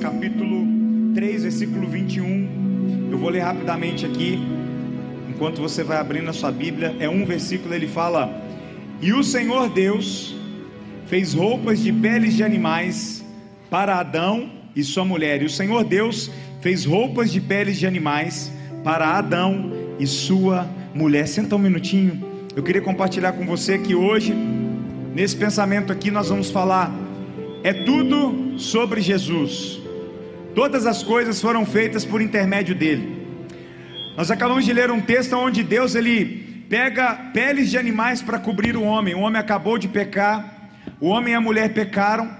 capítulo 3, versículo 21. Eu vou ler rapidamente aqui, enquanto você vai abrindo a sua Bíblia. É um versículo, ele fala: E o Senhor Deus fez roupas de peles de animais para Adão e sua mulher. E o Senhor Deus fez roupas de peles de animais para Adão e sua mulher. Senta um minutinho. Eu queria compartilhar com você que hoje, nesse pensamento aqui, nós vamos falar é tudo sobre Jesus. Todas as coisas foram feitas por intermédio dele. Nós acabamos de ler um texto onde Deus ele pega peles de animais para cobrir o homem. O homem acabou de pecar, o homem e a mulher pecaram,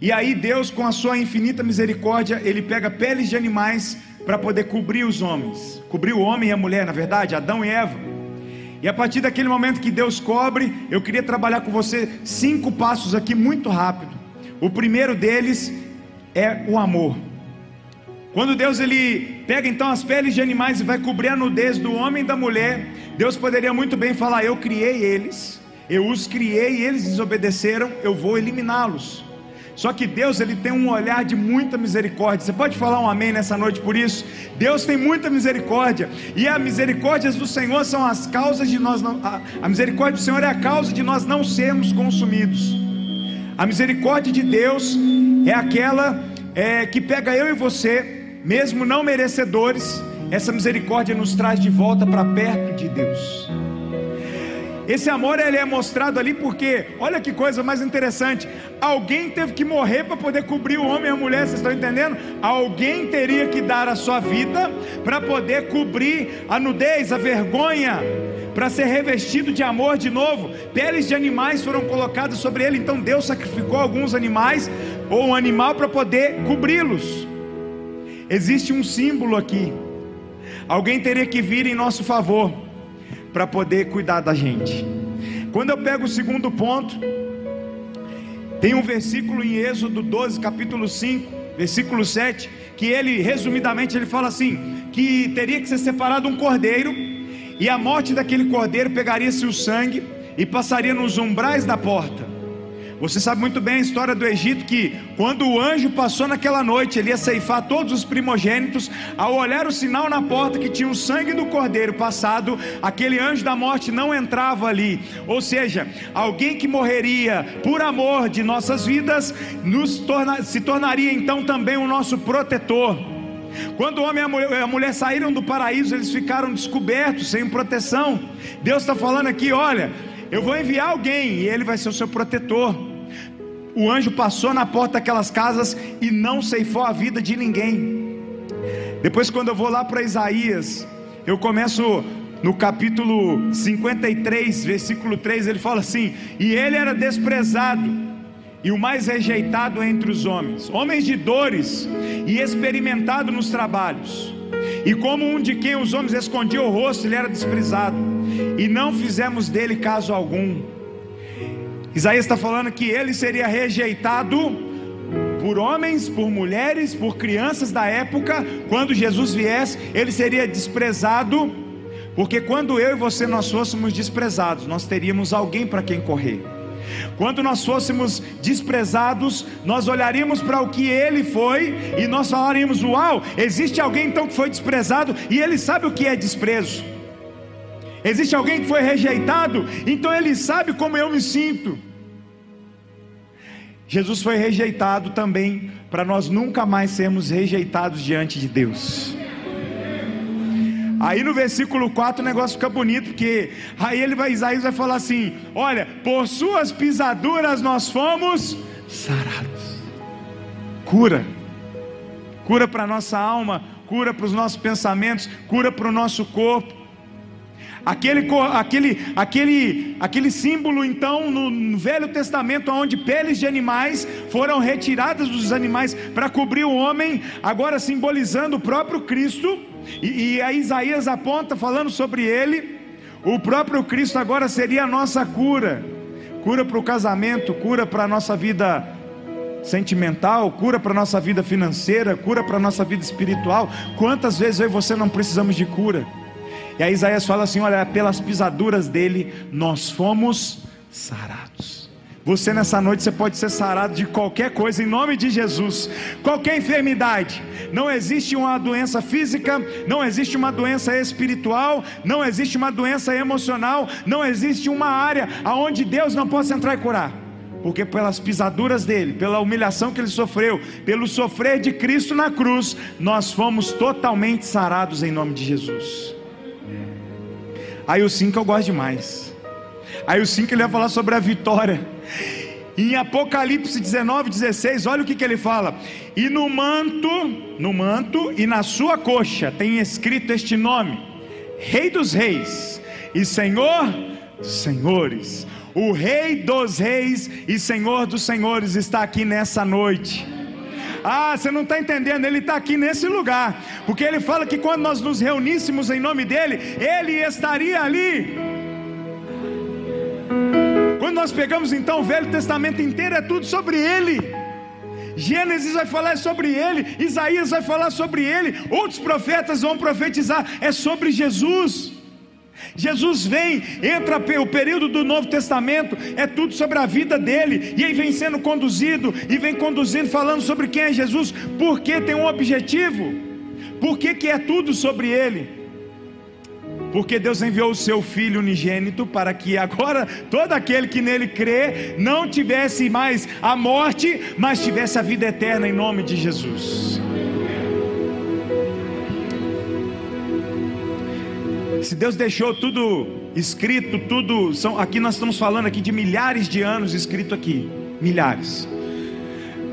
e aí Deus, com a sua infinita misericórdia, ele pega peles de animais para poder cobrir os homens, cobrir o homem e a mulher, na verdade, Adão e Eva. E a partir daquele momento que Deus cobre, eu queria trabalhar com você cinco passos aqui muito rápido. O primeiro deles é o amor. Quando Deus ele pega então as peles de animais e vai cobrir a nudez do homem e da mulher, Deus poderia muito bem falar: Eu criei eles, eu os criei e eles desobedeceram, eu vou eliminá-los. Só que Deus ele tem um olhar de muita misericórdia. Você pode falar um amém nessa noite por isso? Deus tem muita misericórdia e as misericórdias do Senhor são as causas de nós não, a, a misericórdia do Senhor é a causa de nós não sermos consumidos. A misericórdia de Deus é aquela é, que pega eu e você, mesmo não merecedores, essa misericórdia nos traz de volta para perto de Deus. Esse amor ele é mostrado ali porque, olha que coisa mais interessante, alguém teve que morrer para poder cobrir o homem e a mulher, vocês estão entendendo? Alguém teria que dar a sua vida para poder cobrir a nudez, a vergonha, para ser revestido de amor de novo. Peles de animais foram colocadas sobre ele, então Deus sacrificou alguns animais ou um animal para poder cobri-los. Existe um símbolo aqui. Alguém teria que vir em nosso favor para poder cuidar da gente. Quando eu pego o segundo ponto, tem um versículo em Êxodo 12, capítulo 5, versículo 7, que ele, resumidamente, ele fala assim: que teria que ser separado um cordeiro e a morte daquele cordeiro pegaria-se o sangue e passaria nos umbrais da porta. Você sabe muito bem a história do Egito que quando o anjo passou naquela noite, ele ia ceifar todos os primogênitos, ao olhar o sinal na porta que tinha o sangue do cordeiro passado, aquele anjo da morte não entrava ali. Ou seja, alguém que morreria por amor de nossas vidas, torna, se tornaria então também o nosso protetor. Quando o homem e a mulher, saíram do paraíso, eles ficaram descobertos, sem proteção. Deus está falando aqui: olha, eu vou enviar alguém e ele vai ser o seu protetor. O anjo passou na porta daquelas casas e não ceifou a vida de ninguém. Depois, quando eu vou lá para Isaías, eu começo no capítulo 53, versículo 3, ele fala assim: E ele era desprezado e o mais rejeitado entre os homens, homens de dores e experimentado nos trabalhos. E como um de quem os homens escondiam o rosto, ele era desprezado, e não fizemos dele caso algum. Isaías está falando que ele seria rejeitado por homens, por mulheres, por crianças da época, quando Jesus viesse, ele seria desprezado, porque quando eu e você nós fôssemos desprezados, nós teríamos alguém para quem correr. Quando nós fôssemos desprezados, nós olharíamos para o que ele foi e nós falaríamos: Uau, existe alguém então que foi desprezado e ele sabe o que é desprezo. Existe alguém que foi rejeitado, então ele sabe como eu me sinto. Jesus foi rejeitado também para nós nunca mais sermos rejeitados diante de Deus. Aí no versículo 4 o negócio fica bonito, porque aí ele vai, Isaías vai falar assim: Olha, por suas pisaduras nós fomos sarados. Cura, cura para a nossa alma, cura para os nossos pensamentos, cura para o nosso corpo. Aquele, aquele, aquele, aquele símbolo, então, no Velho Testamento, onde peles de animais foram retiradas dos animais para cobrir o homem, agora simbolizando o próprio Cristo e, e a Isaías aponta, falando sobre ele, o próprio Cristo agora seria a nossa cura cura para o casamento, cura para a nossa vida sentimental, cura para a nossa vida financeira, cura para a nossa vida espiritual. Quantas vezes eu e você não precisamos de cura? E aí Isaías fala assim: olha, pelas pisaduras dele nós fomos sarados. Você nessa noite você pode ser sarado de qualquer coisa em nome de Jesus. Qualquer enfermidade. Não existe uma doença física, não existe uma doença espiritual, não existe uma doença emocional, não existe uma área aonde Deus não possa entrar e curar. Porque pelas pisaduras dele, pela humilhação que ele sofreu, pelo sofrer de Cristo na cruz, nós fomos totalmente sarados em nome de Jesus. Aí o 5 eu gosto demais. Aí o 5 ele vai falar sobre a vitória. Em Apocalipse 19, 16, olha o que, que ele fala. E no manto, no manto e na sua coxa tem escrito este nome: Rei dos Reis e Senhor dos Senhores. O Rei dos Reis e Senhor dos Senhores está aqui nessa noite. Ah, você não está entendendo, ele está aqui nesse lugar, porque ele fala que quando nós nos reuníssemos em nome dele, ele estaria ali. Quando nós pegamos então o Velho Testamento inteiro, é tudo sobre ele. Gênesis vai falar sobre ele, Isaías vai falar sobre ele, outros profetas vão profetizar, é sobre Jesus. Jesus vem, entra o período do Novo Testamento, é tudo sobre a vida dele, e aí vem sendo conduzido, e vem conduzindo, falando sobre quem é Jesus, porque tem um objetivo, porque que é tudo sobre ele. Porque Deus enviou o seu Filho unigênito para que agora todo aquele que nele crê não tivesse mais a morte, mas tivesse a vida eterna em nome de Jesus. Se Deus deixou tudo escrito, tudo, são, aqui nós estamos falando aqui de milhares de anos escrito aqui, milhares.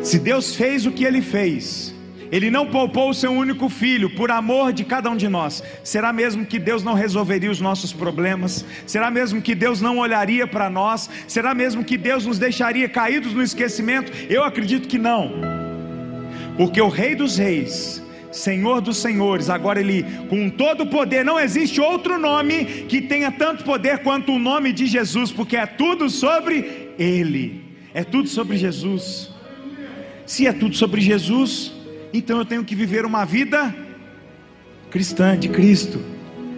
Se Deus fez o que ele fez, ele não poupou o seu único filho por amor de cada um de nós. Será mesmo que Deus não resolveria os nossos problemas? Será mesmo que Deus não olharia para nós? Será mesmo que Deus nos deixaria caídos no esquecimento? Eu acredito que não. Porque o Rei dos Reis, Senhor dos Senhores, agora Ele, com todo o poder, não existe outro nome que tenha tanto poder quanto o nome de Jesus, porque é tudo sobre Ele, é tudo sobre Jesus. Se é tudo sobre Jesus, então eu tenho que viver uma vida cristã de Cristo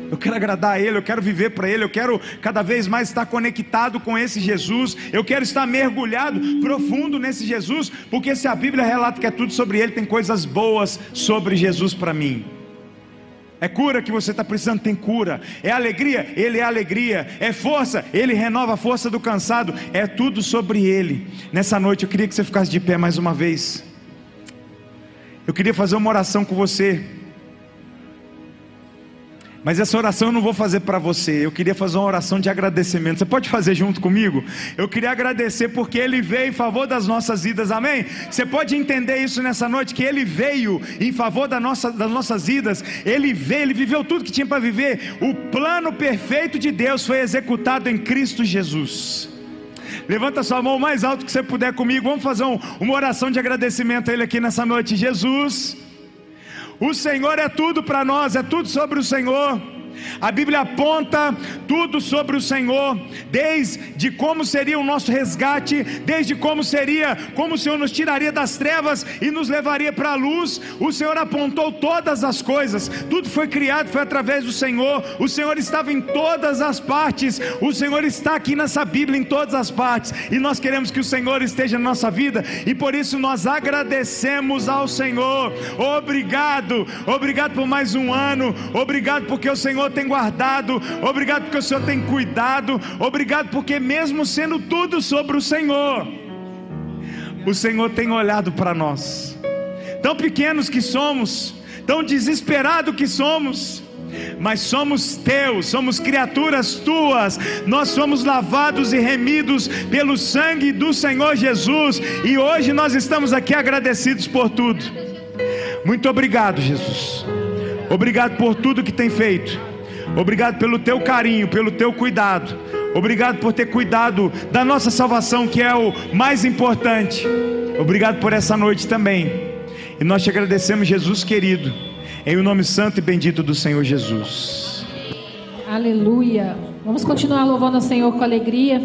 eu quero agradar a Ele, eu quero viver para Ele, eu quero cada vez mais estar conectado com esse Jesus, eu quero estar mergulhado profundo nesse Jesus, porque se a Bíblia relata que é tudo sobre Ele, tem coisas boas sobre Jesus para mim. É cura que você está precisando, tem cura. É alegria, Ele é alegria. É força, Ele renova a força do cansado. É tudo sobre Ele. Nessa noite eu queria que você ficasse de pé mais uma vez. Eu queria fazer uma oração com você. Mas essa oração eu não vou fazer para você. Eu queria fazer uma oração de agradecimento. Você pode fazer junto comigo? Eu queria agradecer porque Ele veio em favor das nossas vidas. Amém? Você pode entender isso nessa noite que Ele veio em favor da nossa, das nossas vidas. Ele veio, Ele viveu tudo que tinha para viver. O plano perfeito de Deus foi executado em Cristo Jesus. Levanta sua mão mais alto que você puder comigo. Vamos fazer um, uma oração de agradecimento a Ele aqui nessa noite. Jesus. O Senhor é tudo para nós, é tudo sobre o Senhor. A Bíblia aponta tudo sobre o Senhor, desde como seria o nosso resgate, desde como seria, como o Senhor nos tiraria das trevas e nos levaria para a luz. O Senhor apontou todas as coisas, tudo foi criado, foi através do Senhor. O Senhor estava em todas as partes, o Senhor está aqui nessa Bíblia em todas as partes, e nós queremos que o Senhor esteja na nossa vida, e por isso nós agradecemos ao Senhor. Obrigado, obrigado por mais um ano, obrigado porque o Senhor Senhor tem guardado, obrigado porque o Senhor tem cuidado, obrigado porque, mesmo sendo tudo sobre o Senhor, o Senhor tem olhado para nós, tão pequenos que somos, tão desesperados que somos, mas somos teus, somos criaturas tuas, nós somos lavados e remidos pelo sangue do Senhor Jesus, e hoje nós estamos aqui agradecidos por tudo. Muito obrigado, Jesus. Obrigado por tudo que tem feito. Obrigado pelo teu carinho, pelo teu cuidado. Obrigado por ter cuidado da nossa salvação, que é o mais importante. Obrigado por essa noite também. E nós te agradecemos, Jesus querido, em o nome santo e bendito do Senhor Jesus. Aleluia. Vamos continuar louvando o Senhor com alegria.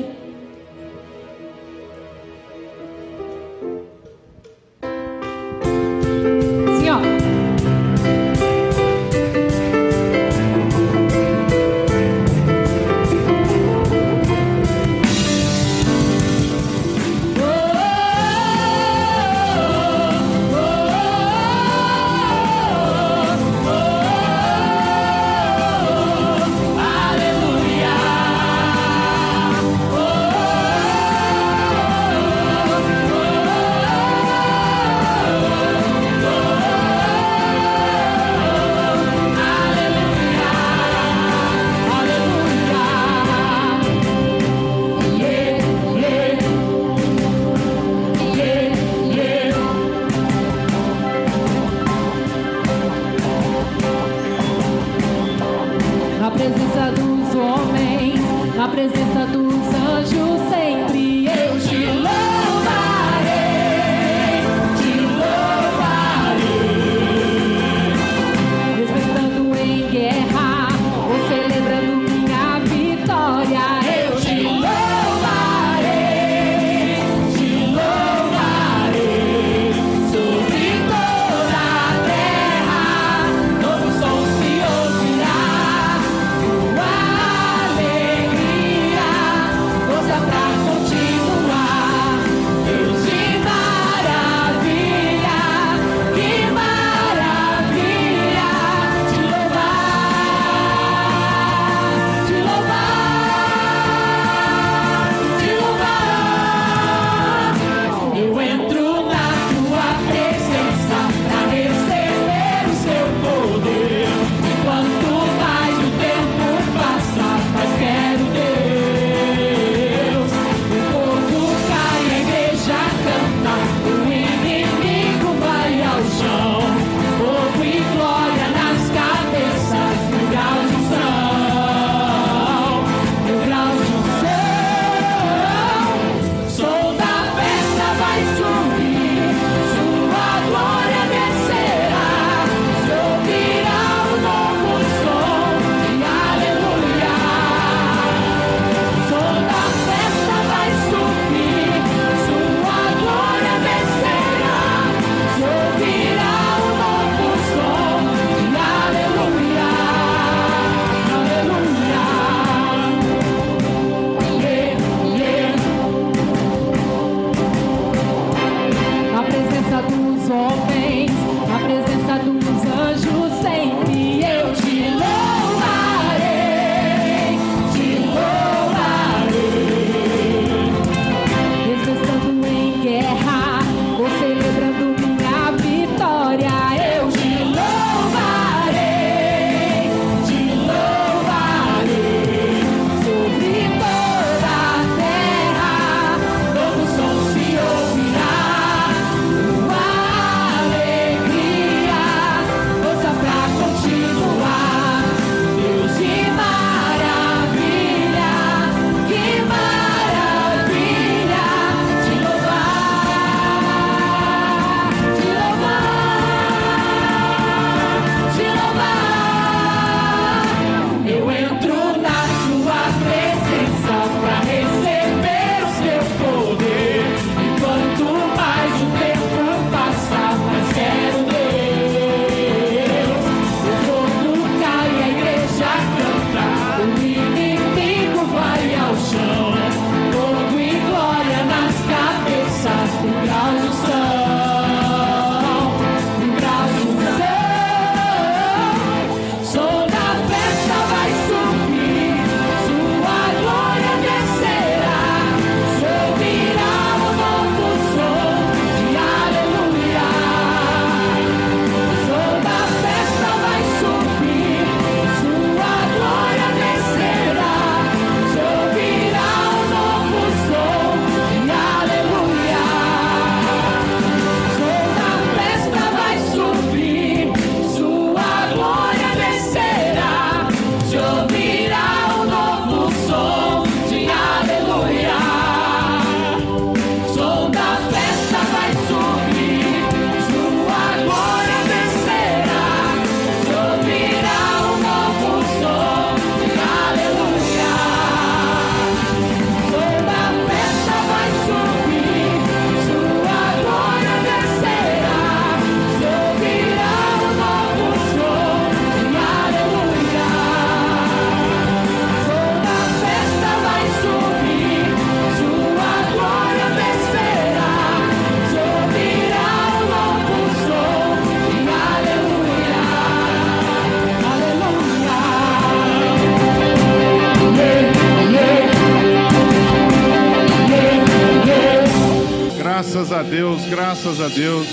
Graças a Deus.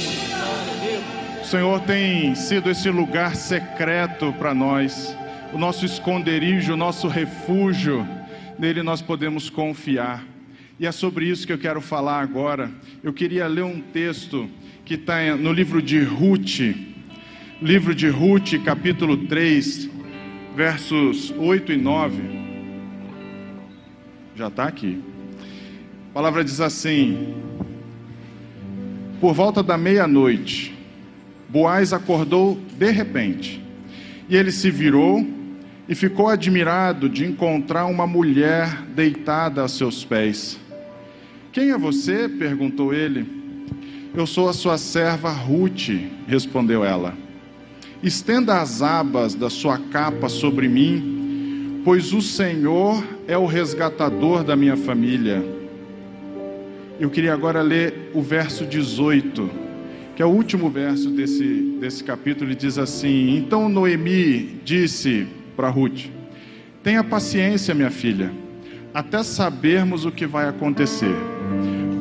O Senhor tem sido esse lugar secreto para nós, o nosso esconderijo, o nosso refúgio. Nele nós podemos confiar. E é sobre isso que eu quero falar agora. Eu queria ler um texto que está no livro de Ruth, livro de Ruth, capítulo 3, versos 8 e 9. Já está aqui. A palavra diz assim: por volta da meia-noite, Boaz acordou de repente, e ele se virou e ficou admirado de encontrar uma mulher deitada a seus pés. Quem é você? perguntou ele. Eu sou a sua serva Ruth, respondeu ela. Estenda as abas da sua capa sobre mim, pois o Senhor é o resgatador da minha família. Eu queria agora ler o verso 18, que é o último verso desse, desse capítulo, ele diz assim: Então Noemi disse para Ruth: Tenha paciência, minha filha, até sabermos o que vai acontecer.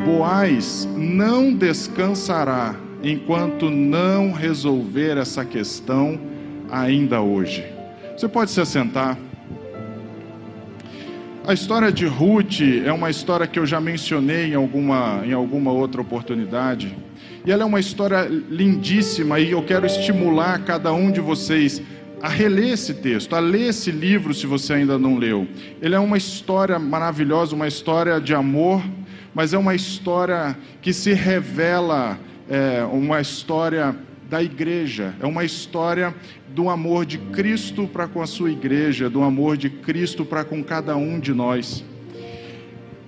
Boaz não descansará enquanto não resolver essa questão ainda hoje. Você pode se assentar. A história de Ruth é uma história que eu já mencionei em alguma, em alguma outra oportunidade. E ela é uma história lindíssima e eu quero estimular cada um de vocês a reler esse texto, a ler esse livro se você ainda não leu. Ele é uma história maravilhosa, uma história de amor, mas é uma história que se revela, é, uma história da igreja, é uma história do amor de Cristo para com a sua igreja, do amor de Cristo para com cada um de nós.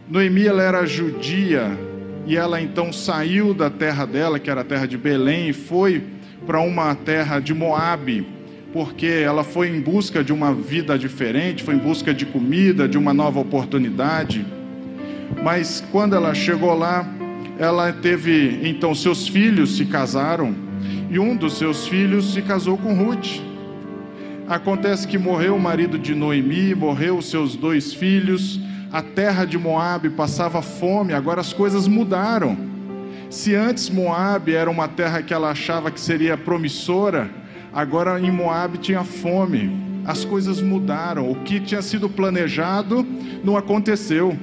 Noemi ela era judia e ela então saiu da terra dela, que era a terra de Belém, e foi para uma terra de Moabe porque ela foi em busca de uma vida diferente, foi em busca de comida, de uma nova oportunidade. Mas quando ela chegou lá, ela teve, então, seus filhos se casaram, e um dos seus filhos se casou com Ruth. Acontece que morreu o marido de Noemi, morreu os seus dois filhos, a terra de Moabe passava fome, agora as coisas mudaram. Se antes Moabe era uma terra que ela achava que seria promissora, Agora em Moab tinha fome, as coisas mudaram, o que tinha sido planejado não aconteceu.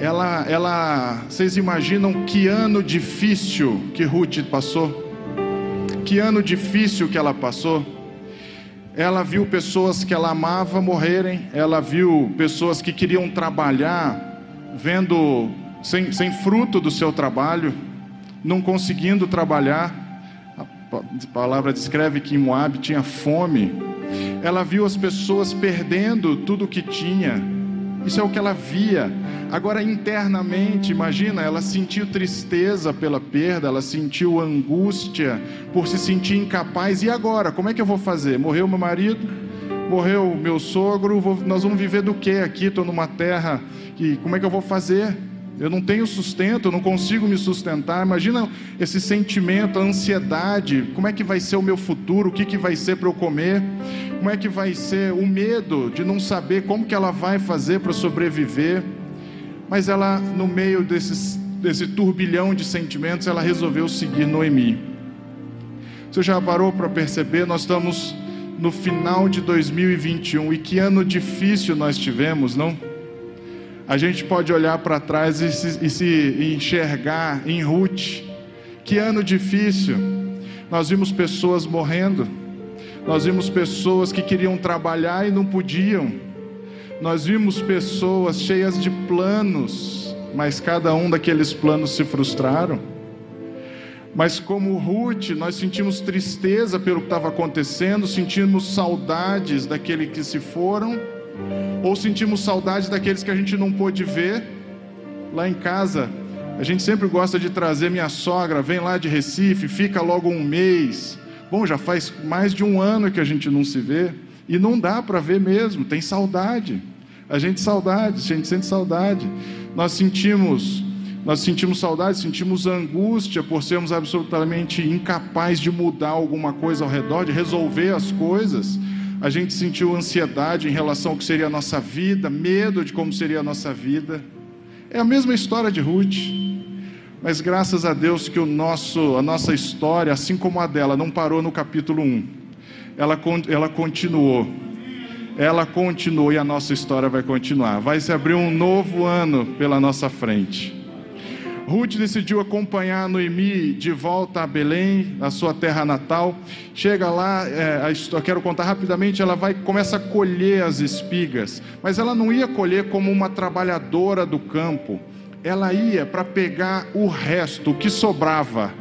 Ela, ela, vocês imaginam que ano difícil que Ruth passou? Que ano difícil que ela passou? Ela viu pessoas que ela amava morrerem, ela viu pessoas que queriam trabalhar, vendo sem, sem fruto do seu trabalho, não conseguindo trabalhar a palavra descreve que em Moab tinha fome. Ela viu as pessoas perdendo tudo o que tinha. Isso é o que ela via. Agora, internamente, imagina, ela sentiu tristeza pela perda, ela sentiu angústia por se sentir incapaz. E agora? Como é que eu vou fazer? Morreu meu marido? Morreu meu sogro? Vou, nós vamos viver do que aqui? Estou numa terra que. Como é que eu vou fazer? Eu não tenho sustento, eu não consigo me sustentar. Imagina esse sentimento, a ansiedade. Como é que vai ser o meu futuro? O que, que vai ser para eu comer? Como é que vai ser o medo de não saber como que ela vai fazer para sobreviver? Mas ela, no meio desses, desse turbilhão de sentimentos, ela resolveu seguir Noemi. Você já parou para perceber? Nós estamos no final de 2021 e que ano difícil nós tivemos, não? A gente pode olhar para trás e se, e se enxergar em Ruth. Que ano difícil. Nós vimos pessoas morrendo. Nós vimos pessoas que queriam trabalhar e não podiam. Nós vimos pessoas cheias de planos, mas cada um daqueles planos se frustraram. Mas como Ruth, nós sentimos tristeza pelo que estava acontecendo, sentimos saudades daquele que se foram ou sentimos saudade daqueles que a gente não pôde ver lá em casa. A gente sempre gosta de trazer minha sogra, vem lá de Recife, fica logo um mês. Bom, já faz mais de um ano que a gente não se vê e não dá para ver mesmo, tem saudade. A gente saudade, a gente sente saudade. Nós sentimos, nós sentimos saudade, sentimos angústia por sermos absolutamente incapazes de mudar alguma coisa ao redor, de resolver as coisas a gente sentiu ansiedade em relação ao que seria a nossa vida, medo de como seria a nossa vida. É a mesma história de Ruth. Mas graças a Deus que o nosso, a nossa história, assim como a dela, não parou no capítulo 1. Ela, ela continuou. Ela continuou e a nossa história vai continuar. Vai se abrir um novo ano pela nossa frente. Ruth decidiu acompanhar Noemi de volta a Belém, a sua terra natal. Chega lá, é, eu quero contar rapidamente, ela vai começa a colher as espigas, mas ela não ia colher como uma trabalhadora do campo. Ela ia para pegar o resto, o que sobrava.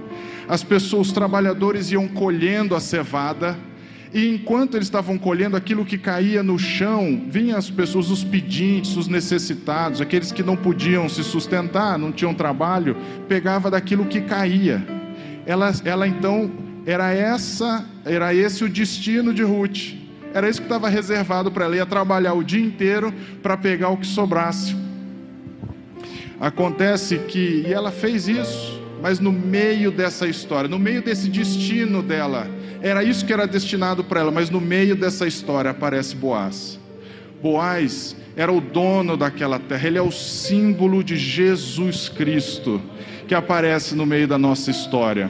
As pessoas, os trabalhadores iam colhendo a cevada e enquanto eles estavam colhendo aquilo que caía no chão, vinham as pessoas, os pedintes, os necessitados, aqueles que não podiam se sustentar, não tinham trabalho, pegava daquilo que caía. Ela, ela então era essa, era esse o destino de Ruth. Era isso que estava reservado para ela, ia trabalhar o dia inteiro para pegar o que sobrasse. Acontece que, e ela fez isso, mas no meio dessa história, no meio desse destino dela, era isso que era destinado para ela, mas no meio dessa história aparece Boaz. Boaz era o dono daquela terra, ele é o símbolo de Jesus Cristo que aparece no meio da nossa história.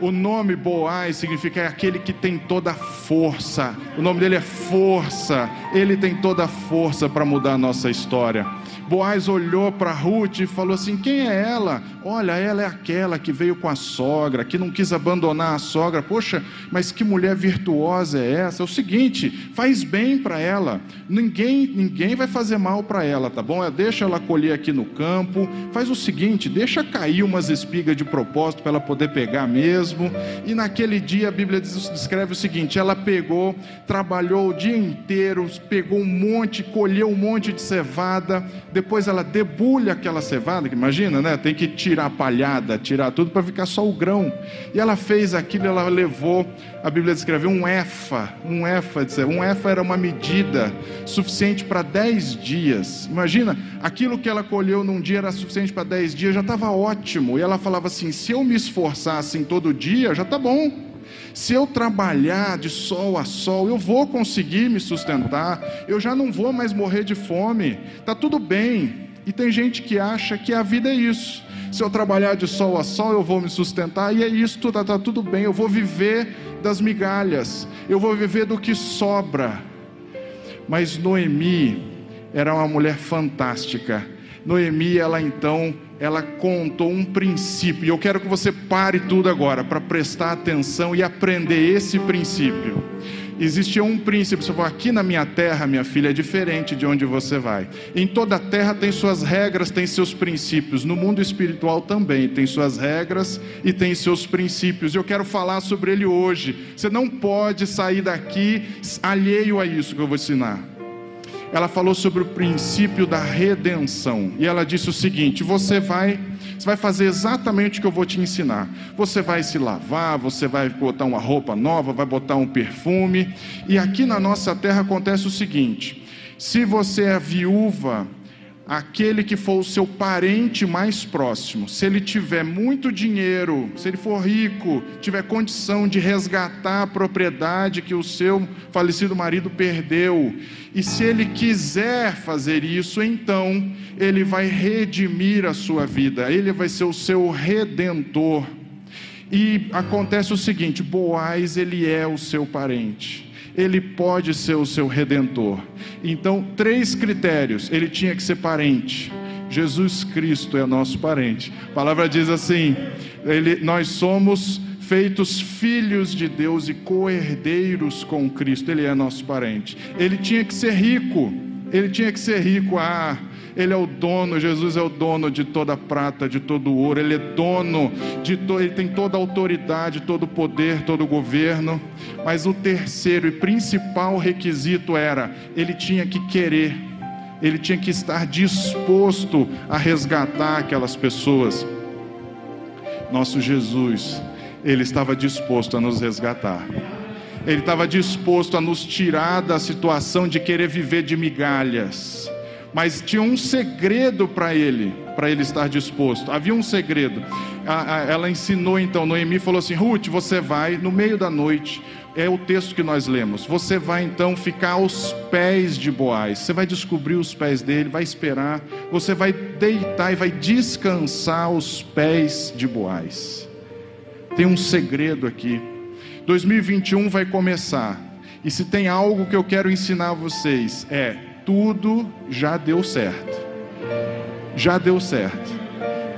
O nome Boaz significa aquele que tem toda a força. O nome dele é força. Ele tem toda a força para mudar a nossa história. Boaz olhou para Ruth e falou assim: Quem é ela? Olha, ela é aquela que veio com a sogra, que não quis abandonar a sogra. Poxa, mas que mulher virtuosa é essa? É o seguinte, faz bem para ela. Ninguém, ninguém vai fazer mal para ela, tá bom? Deixa ela colher aqui no campo. Faz o seguinte, deixa cair umas espigas de propósito para ela poder pegar mesmo. E naquele dia a Bíblia descreve o seguinte: ela pegou, trabalhou o dia inteiro, pegou um monte, colheu um monte de cevada depois ela debulha aquela cevada, que imagina, né? Tem que tirar a palhada, tirar tudo para ficar só o grão. E ela fez aquilo, ela levou, a Bíblia descreve um efa, um efa, um efa era uma medida suficiente para dez dias. Imagina, aquilo que ela colheu num dia era suficiente para dez dias, já estava ótimo. E ela falava assim: se eu me esforçar assim todo dia, já está bom. Se eu trabalhar de sol a sol, eu vou conseguir me sustentar, eu já não vou mais morrer de fome, está tudo bem. E tem gente que acha que a vida é isso. Se eu trabalhar de sol a sol, eu vou me sustentar, e é isso, está tá tudo bem, eu vou viver das migalhas, eu vou viver do que sobra. Mas Noemi era uma mulher fantástica. Noemi, ela então ela contou um princípio, e eu quero que você pare tudo agora para prestar atenção e aprender esse princípio. Existia um princípio, você falou, aqui na minha terra, minha filha, é diferente de onde você vai. Em toda a terra tem suas regras, tem seus princípios. No mundo espiritual também tem suas regras e tem seus princípios. Eu quero falar sobre ele hoje. Você não pode sair daqui alheio a isso que eu vou ensinar ela falou sobre o princípio da redenção. E ela disse o seguinte: você vai, você vai fazer exatamente o que eu vou te ensinar. Você vai se lavar, você vai botar uma roupa nova, vai botar um perfume. E aqui na nossa terra acontece o seguinte: se você é viúva, aquele que for o seu parente mais próximo, se ele tiver muito dinheiro, se ele for rico, tiver condição de resgatar a propriedade que o seu falecido marido perdeu, e se ele quiser fazer isso, então ele vai redimir a sua vida, ele vai ser o seu redentor. E acontece o seguinte: Boaz, ele é o seu parente ele pode ser o seu redentor. Então, três critérios: ele tinha que ser parente. Jesus Cristo é nosso parente. A palavra diz assim: ele, nós somos feitos filhos de Deus e co-herdeiros com Cristo. Ele é nosso parente. Ele tinha que ser rico. Ele tinha que ser rico. Ah, ele é o dono, Jesus é o dono de toda a prata, de todo o ouro, Ele é dono de to, Ele tem toda a autoridade, todo o poder, todo o governo. Mas o terceiro e principal requisito era: ele tinha que querer, ele tinha que estar disposto a resgatar aquelas pessoas. Nosso Jesus, ele estava disposto a nos resgatar. Ele estava disposto a nos tirar da situação de querer viver de migalhas mas tinha um segredo para ele, para ele estar disposto. Havia um segredo. Ela ensinou então, Noemi falou assim: Ruth, você vai no meio da noite, é o texto que nós lemos. Você vai então ficar aos pés de Boaz. Você vai descobrir os pés dele, vai esperar. Você vai deitar e vai descansar aos pés de Boaz. Tem um segredo aqui. 2021 vai começar. E se tem algo que eu quero ensinar a vocês é tudo já deu certo. Já deu certo.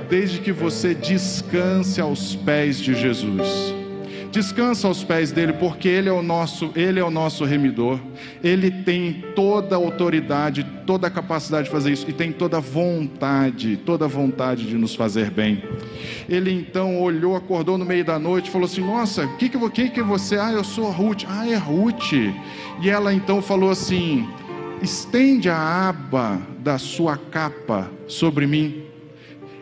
desde que você descanse aos pés de Jesus. Descansa aos pés dele, porque ele é o nosso, ele é o nosso remidor. Ele tem toda a autoridade, toda a capacidade de fazer isso e tem toda a vontade, toda a vontade de nos fazer bem. Ele então olhou, acordou no meio da noite, falou assim: "Nossa, que que que que você? Ah, eu sou a Ruth. Ah, é Ruth". E ela então falou assim: "Estende a aba da sua capa sobre mim".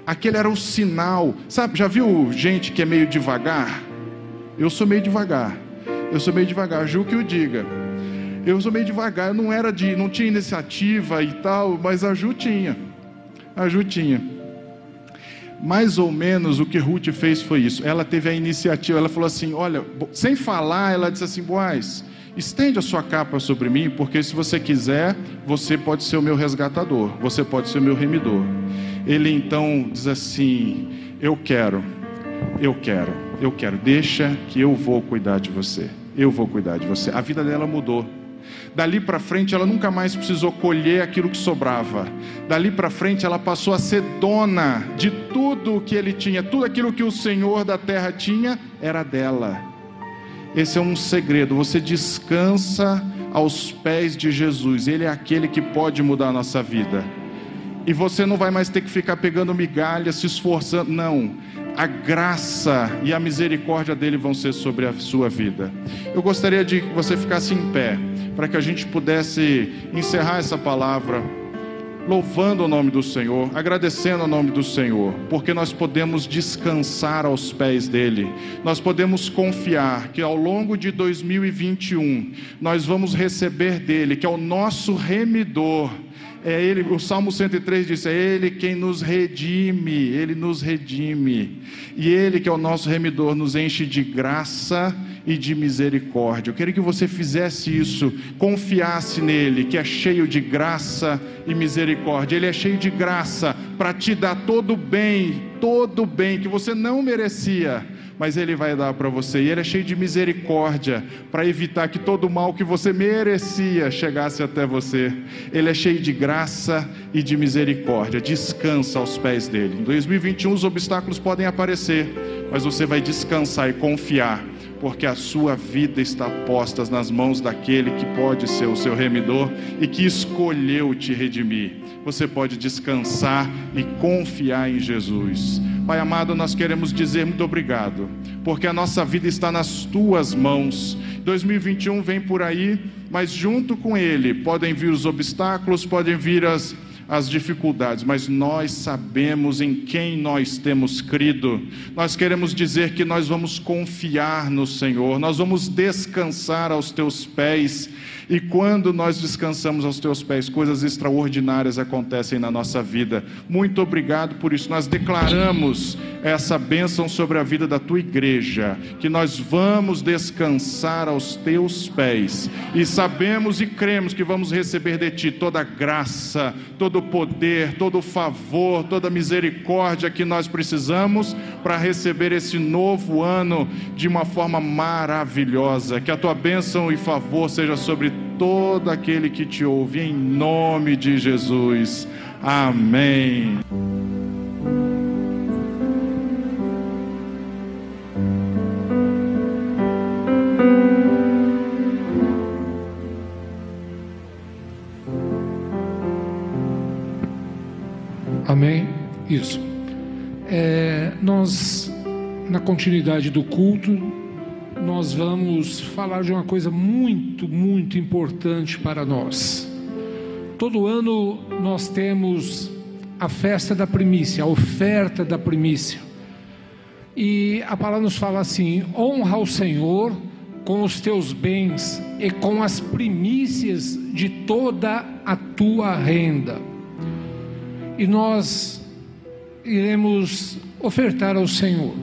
Aquele era o sinal. Sabe, já viu gente que é meio devagar? Eu sou meio devagar. Eu sou meio devagar, Ju que o diga. Eu sou meio devagar, eu não era de, não tinha iniciativa e tal, mas a Ju tinha. A Ju tinha. Mais ou menos o que Ruth fez foi isso. Ela teve a iniciativa, ela falou assim: olha, sem falar, ela disse assim: Boaz, estende a sua capa sobre mim, porque se você quiser, você pode ser o meu resgatador, você pode ser o meu remidor. Ele então diz assim: Eu quero, eu quero, eu quero, deixa que eu vou cuidar de você. Eu vou cuidar de você. A vida dela mudou. Dali para frente, ela nunca mais precisou colher aquilo que sobrava. Dali para frente, ela passou a ser dona de tudo o que ele tinha, tudo aquilo que o Senhor da terra tinha era dela. Esse é um segredo. Você descansa aos pés de Jesus. Ele é aquele que pode mudar a nossa vida. E você não vai mais ter que ficar pegando migalhas, se esforçando. Não. A graça e a misericórdia dele vão ser sobre a sua vida. Eu gostaria de que você ficasse em pé, para que a gente pudesse encerrar essa palavra louvando o nome do Senhor, agradecendo o nome do Senhor, porque nós podemos descansar aos pés dele. Nós podemos confiar que ao longo de 2021 nós vamos receber dele, que é o nosso remidor é ele, o Salmo 103 diz: é ele quem nos redime, ele nos redime. E ele que é o nosso remidor nos enche de graça e de misericórdia. Eu queria que você fizesse isso, confiasse nele, que é cheio de graça e misericórdia. Ele é cheio de graça para te dar todo o bem, todo o bem que você não merecia mas Ele vai dar para você. E Ele é cheio de misericórdia para evitar que todo o mal que você merecia chegasse até você. Ele é cheio de graça e de misericórdia. Descansa aos pés dele. Em 2021 os obstáculos podem aparecer, mas você vai descansar e confiar porque a sua vida está posta nas mãos daquele que pode ser o seu remidor e que escolheu te redimir. Você pode descansar e confiar em Jesus. Pai amado, nós queremos dizer muito obrigado, porque a nossa vida está nas tuas mãos. 2021 vem por aí, mas junto com ele podem vir os obstáculos, podem vir as as dificuldades, mas nós sabemos em quem nós temos crido. Nós queremos dizer que nós vamos confiar no Senhor, nós vamos descansar aos teus pés e quando nós descansamos aos teus pés, coisas extraordinárias acontecem na nossa vida. Muito obrigado por isso. Nós declaramos essa bênção sobre a vida da tua igreja, que nós vamos descansar aos teus pés e sabemos e cremos que vamos receber de ti toda graça, todo o poder, todo o favor, toda misericórdia que nós precisamos para receber esse novo ano de uma forma maravilhosa. Que a tua bênção e favor seja sobre todo aquele que te ouve, em nome de Jesus. Amém. Isso. É, nós, na continuidade do culto, nós vamos falar de uma coisa muito, muito importante para nós. Todo ano nós temos a festa da primícia, a oferta da primícia. E a palavra nos fala assim: honra o Senhor com os teus bens e com as primícias de toda a tua renda. E nós iremos ofertar ao Senhor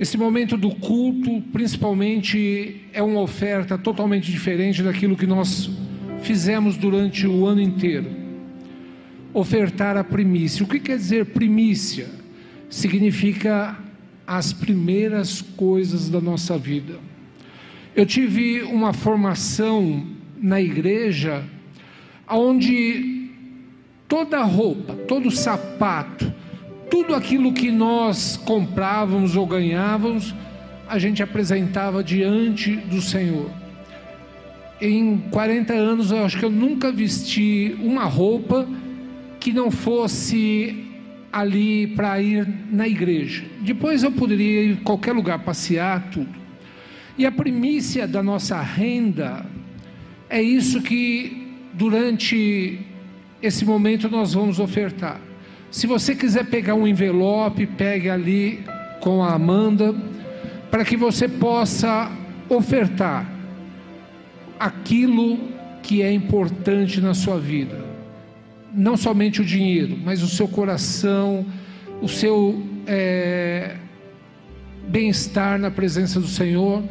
esse momento do culto, principalmente, é uma oferta totalmente diferente daquilo que nós fizemos durante o ano inteiro. Ofertar a primícia. O que quer dizer primícia? Significa as primeiras coisas da nossa vida. Eu tive uma formação na igreja onde toda roupa, todo sapato, tudo aquilo que nós comprávamos ou ganhávamos, a gente apresentava diante do Senhor. Em 40 anos, eu acho que eu nunca vesti uma roupa que não fosse ali para ir na igreja. Depois eu poderia ir em qualquer lugar, passear, tudo. E a primícia da nossa renda é isso que durante esse momento nós vamos ofertar. Se você quiser pegar um envelope, pegue ali com a Amanda, para que você possa ofertar aquilo que é importante na sua vida. Não somente o dinheiro, mas o seu coração, o seu é, bem-estar na presença do Senhor.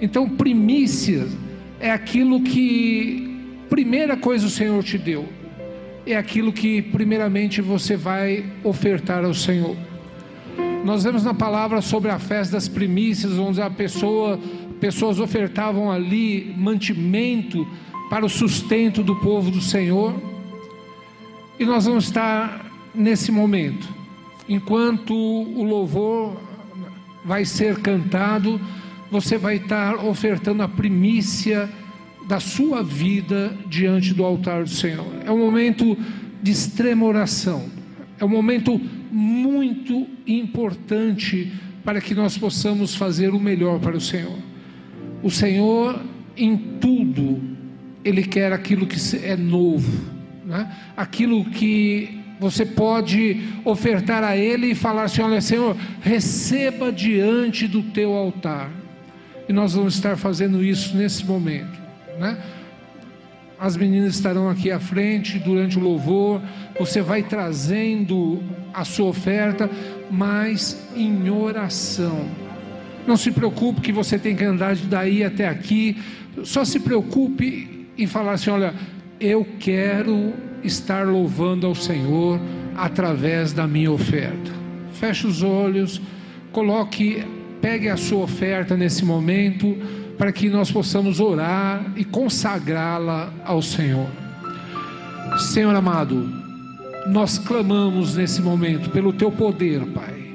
Então, primícias é aquilo que, primeira coisa, o Senhor te deu é aquilo que primeiramente você vai ofertar ao Senhor. Nós vemos na palavra sobre a festa das primícias, onde a pessoa, pessoas ofertavam ali mantimento para o sustento do povo do Senhor. E nós vamos estar nesse momento, enquanto o louvor vai ser cantado, você vai estar ofertando a primícia da sua vida diante do altar do Senhor. É um momento de extrema oração. É um momento muito importante para que nós possamos fazer o melhor para o Senhor. O Senhor, em tudo, Ele quer aquilo que é novo, né? aquilo que você pode ofertar a Ele e falar assim: Olha, Senhor, receba diante do teu altar. E nós vamos estar fazendo isso nesse momento né? As meninas estarão aqui à frente durante o louvor. Você vai trazendo a sua oferta, mas em oração. Não se preocupe que você tem que andar daí até aqui. Só se preocupe em falar assim: olha, eu quero estar louvando ao Senhor através da minha oferta. Feche os olhos, coloque, pegue a sua oferta nesse momento para que nós possamos orar e consagrá-la ao Senhor. Senhor amado, nós clamamos nesse momento pelo teu poder, Pai.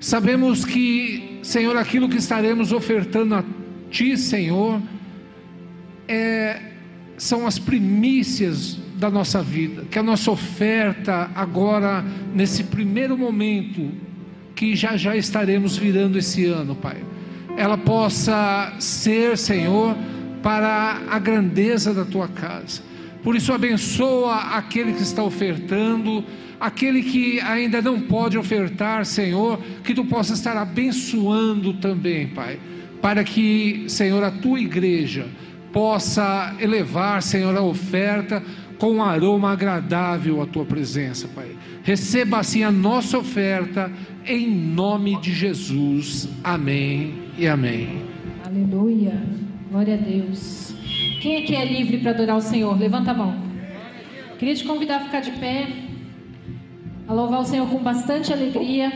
Sabemos que, Senhor, aquilo que estaremos ofertando a Ti, Senhor, é, são as primícias da nossa vida, que a nossa oferta agora, nesse primeiro momento, que já já estaremos virando esse ano, Pai ela possa ser, Senhor, para a grandeza da tua casa. Por isso, abençoa aquele que está ofertando, aquele que ainda não pode ofertar, Senhor, que tu possa estar abençoando também, Pai, para que, Senhor, a tua igreja possa elevar, Senhor, a oferta com um aroma agradável à tua presença, Pai. Receba assim a nossa oferta em nome de Jesus. Amém e amém. Aleluia. Glória a Deus. Quem aqui é livre para adorar o Senhor? Levanta a mão. Queria te convidar a ficar de pé, a louvar o Senhor com bastante alegria.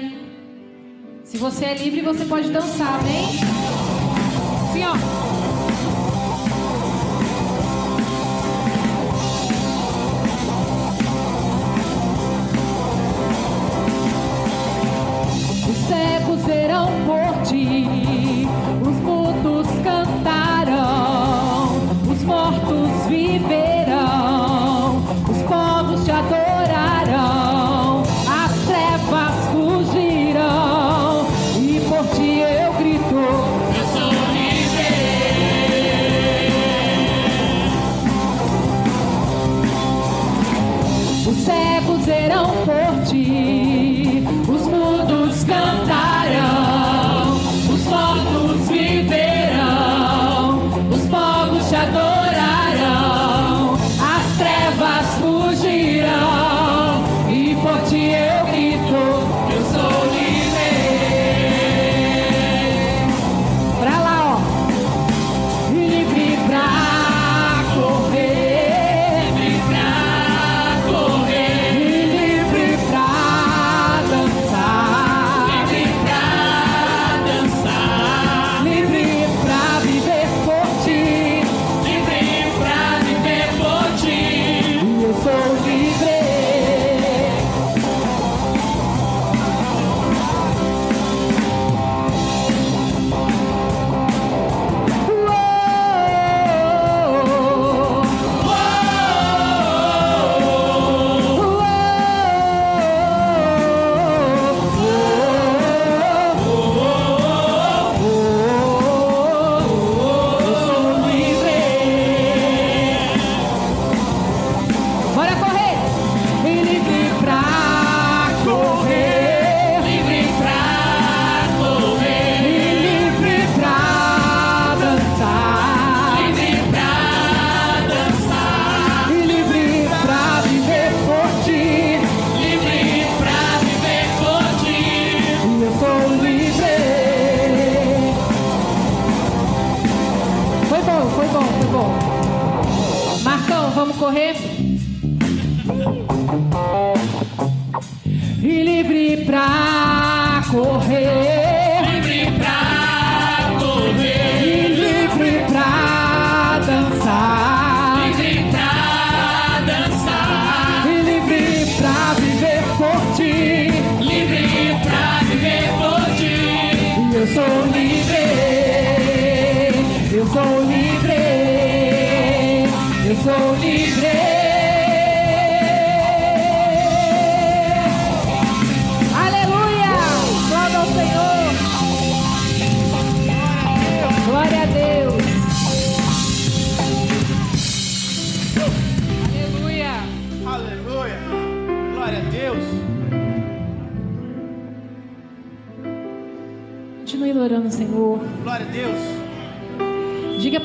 Se você é livre, você pode dançar, amém? Sim, ó. Ti,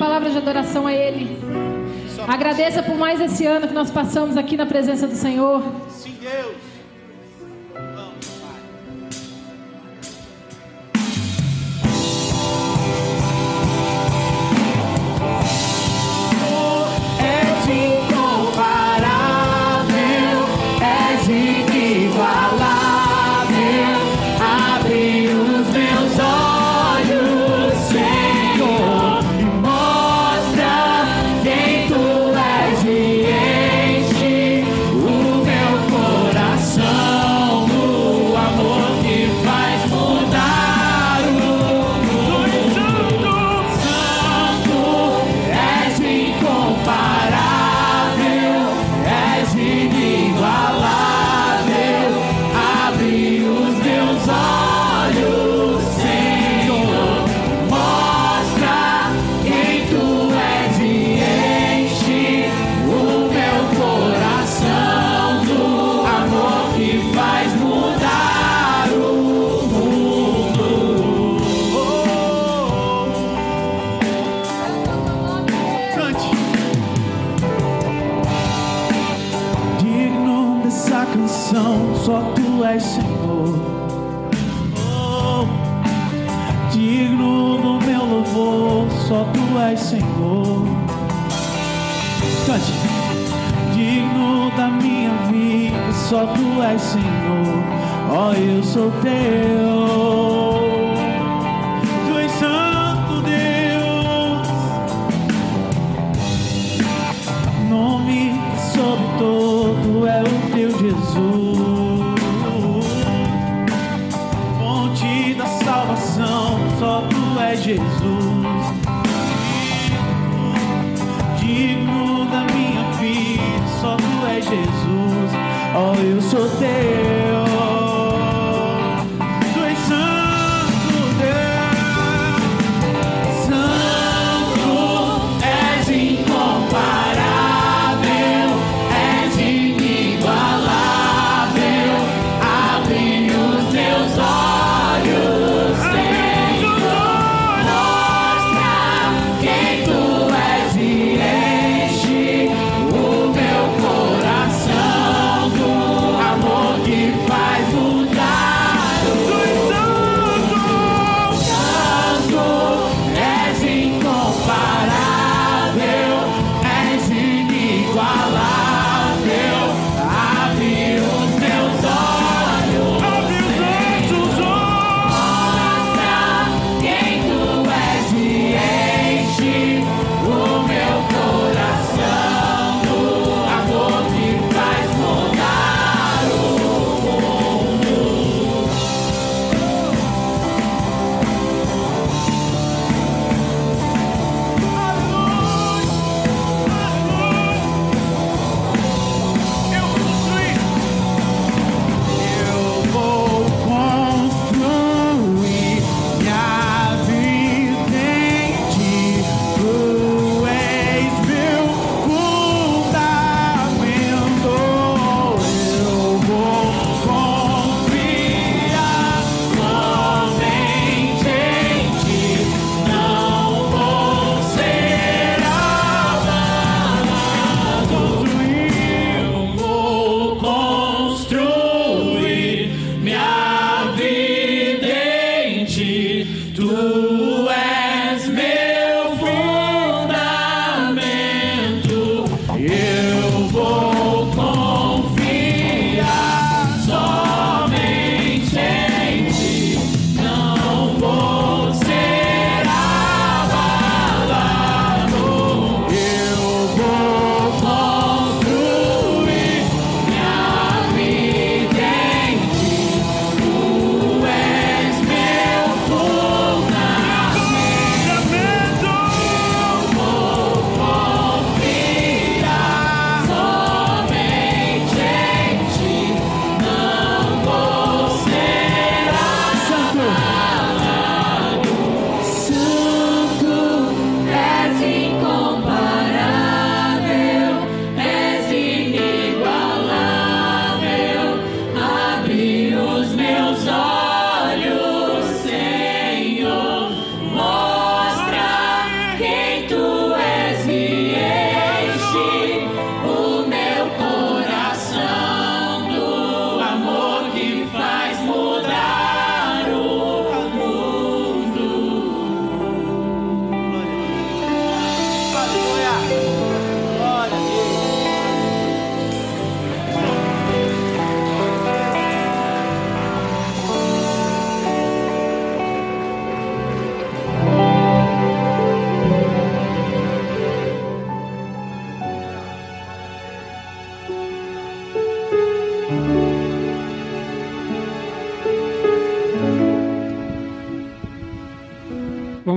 palavra de adoração a Ele. Agradeça por mais esse ano que nós passamos aqui na presença do Senhor.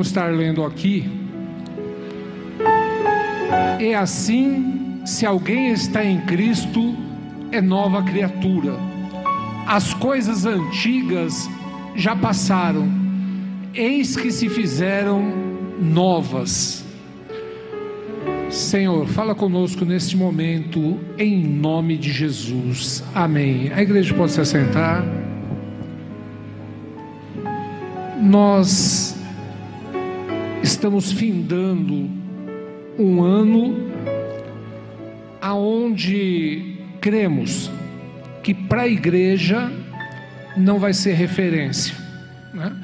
Estar lendo aqui. É assim, se alguém está em Cristo, é nova criatura. As coisas antigas já passaram, eis que se fizeram novas. Senhor, fala conosco neste momento, em nome de Jesus. Amém. A igreja pode se assentar. Nós estamos findando um ano aonde cremos que para a igreja não vai ser referência. Né?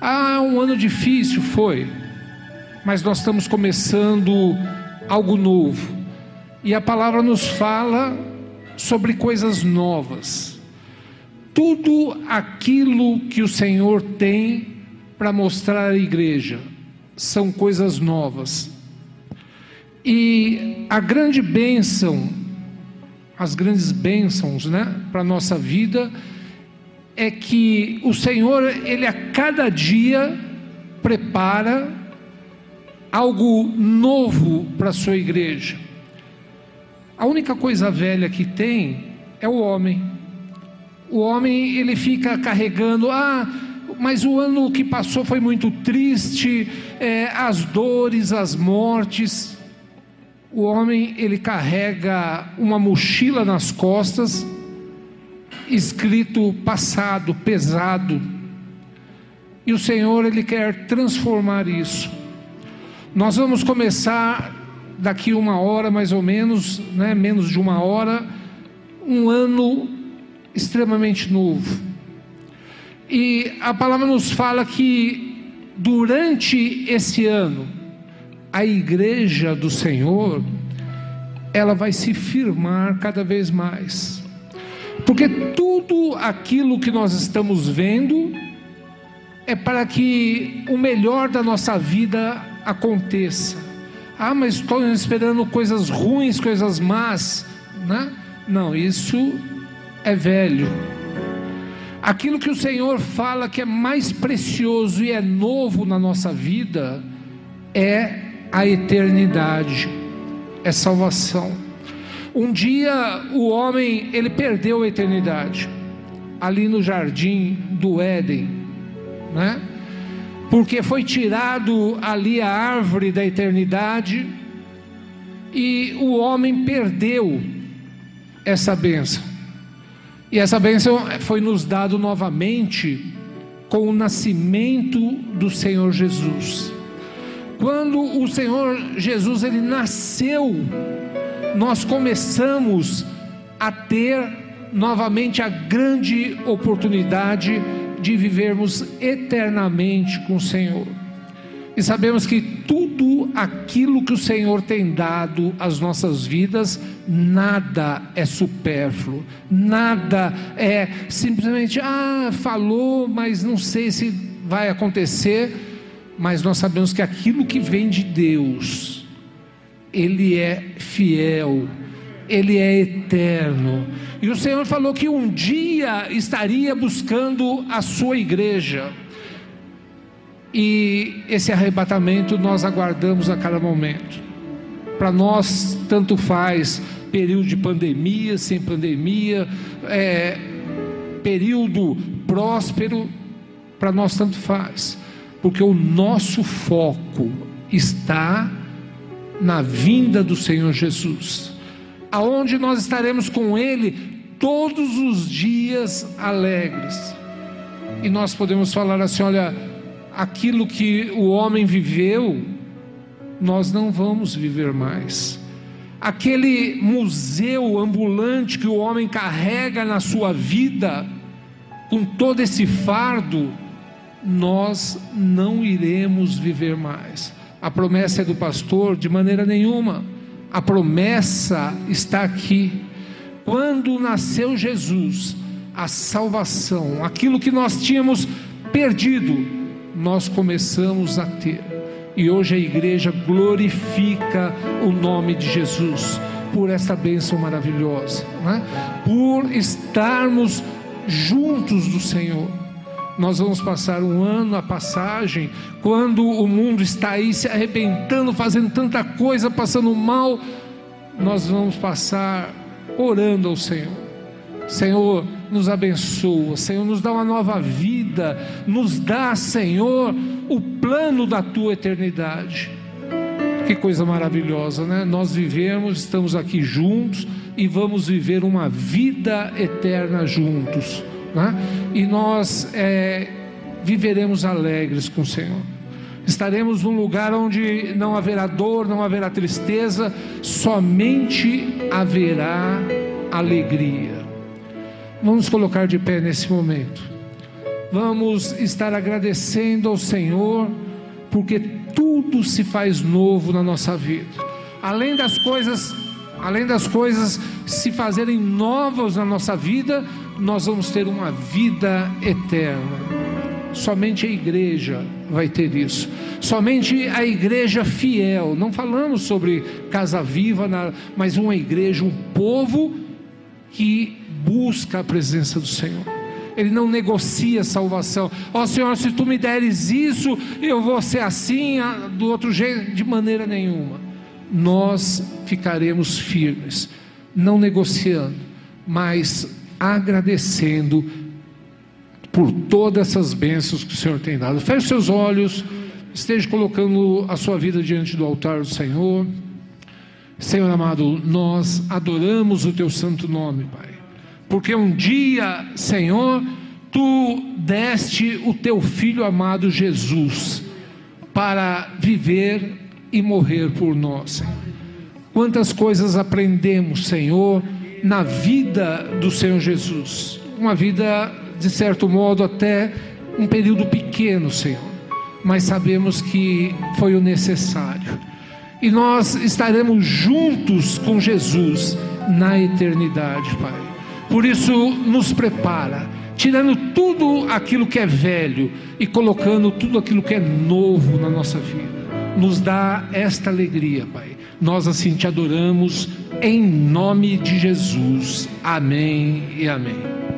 Ah, um ano difícil foi, mas nós estamos começando algo novo e a palavra nos fala sobre coisas novas. Tudo aquilo que o Senhor tem para mostrar à igreja são coisas novas. E a grande bênção, as grandes bênçãos, né, para a nossa vida, é que o Senhor, Ele a cada dia prepara algo novo para a sua igreja. A única coisa velha que tem é o homem. O homem, ele fica carregando, ah, mas o ano que passou foi muito triste, é, as dores, as mortes. O homem ele carrega uma mochila nas costas, escrito passado, pesado. E o Senhor ele quer transformar isso. Nós vamos começar daqui uma hora mais ou menos, né, menos de uma hora, um ano extremamente novo. E a palavra nos fala que durante esse ano, a igreja do Senhor, ela vai se firmar cada vez mais. Porque tudo aquilo que nós estamos vendo é para que o melhor da nossa vida aconteça. Ah, mas estou esperando coisas ruins, coisas más, né? Não, isso é velho. Aquilo que o Senhor fala que é mais precioso e é novo na nossa vida é a eternidade, é salvação. Um dia o homem ele perdeu a eternidade ali no jardim do Éden, né? Porque foi tirado ali a árvore da eternidade e o homem perdeu essa bênção. E essa bênção foi nos dado novamente com o nascimento do Senhor Jesus. Quando o Senhor Jesus ele nasceu, nós começamos a ter novamente a grande oportunidade de vivermos eternamente com o Senhor. E sabemos que tudo aquilo que o Senhor tem dado às nossas vidas, nada é supérfluo, nada é simplesmente, ah, falou, mas não sei se vai acontecer. Mas nós sabemos que aquilo que vem de Deus, Ele é fiel, Ele é eterno. E o Senhor falou que um dia estaria buscando a sua igreja. E esse arrebatamento nós aguardamos a cada momento. Para nós, tanto faz período de pandemia, sem pandemia, é, período próspero, para nós tanto faz, porque o nosso foco está na vinda do Senhor Jesus, aonde nós estaremos com Ele todos os dias alegres, e nós podemos falar assim: olha aquilo que o homem viveu, nós não vamos viver mais. Aquele museu ambulante que o homem carrega na sua vida, com todo esse fardo, nós não iremos viver mais. A promessa é do pastor? De maneira nenhuma. A promessa está aqui. Quando nasceu Jesus, a salvação, aquilo que nós tínhamos perdido, nós começamos a ter. E hoje a igreja glorifica o nome de Jesus. por esta bênção maravilhosa, né? por estarmos juntos do Senhor. Nós vamos passar um ano a passagem, quando o mundo está aí se arrebentando, fazendo tanta coisa, passando mal, nós vamos passar orando ao Senhor. Senhor, nos abençoa, Senhor, nos dá uma nova vida, nos dá, Senhor, o plano da tua eternidade. Que coisa maravilhosa, né? Nós vivemos, estamos aqui juntos e vamos viver uma vida eterna juntos, né? E nós é, viveremos alegres com o Senhor. Estaremos num lugar onde não haverá dor, não haverá tristeza, somente haverá alegria. Vamos colocar de pé nesse momento. Vamos estar agradecendo ao Senhor, porque tudo se faz novo na nossa vida. Além das coisas, além das coisas se fazerem novas na nossa vida, nós vamos ter uma vida eterna. Somente a igreja vai ter isso. Somente a igreja fiel. Não falamos sobre casa viva, mas uma igreja, um povo que busca a presença do Senhor. Ele não negocia salvação. Ó oh, Senhor, se tu me deres isso, eu vou ser assim, do outro jeito, de maneira nenhuma. Nós ficaremos firmes, não negociando, mas agradecendo por todas essas bênçãos que o Senhor tem dado. Feche seus olhos, esteja colocando a sua vida diante do altar do Senhor. Senhor amado, nós adoramos o teu santo nome, Pai porque um dia, Senhor, tu deste o teu filho amado Jesus para viver e morrer por nós. Senhor. Quantas coisas aprendemos, Senhor, na vida do Senhor Jesus. Uma vida, de certo modo, até um período pequeno, Senhor, mas sabemos que foi o necessário. E nós estaremos juntos com Jesus na eternidade, Pai. Por isso, nos prepara, tirando tudo aquilo que é velho e colocando tudo aquilo que é novo na nossa vida. Nos dá esta alegria, Pai. Nós assim te adoramos em nome de Jesus. Amém e amém.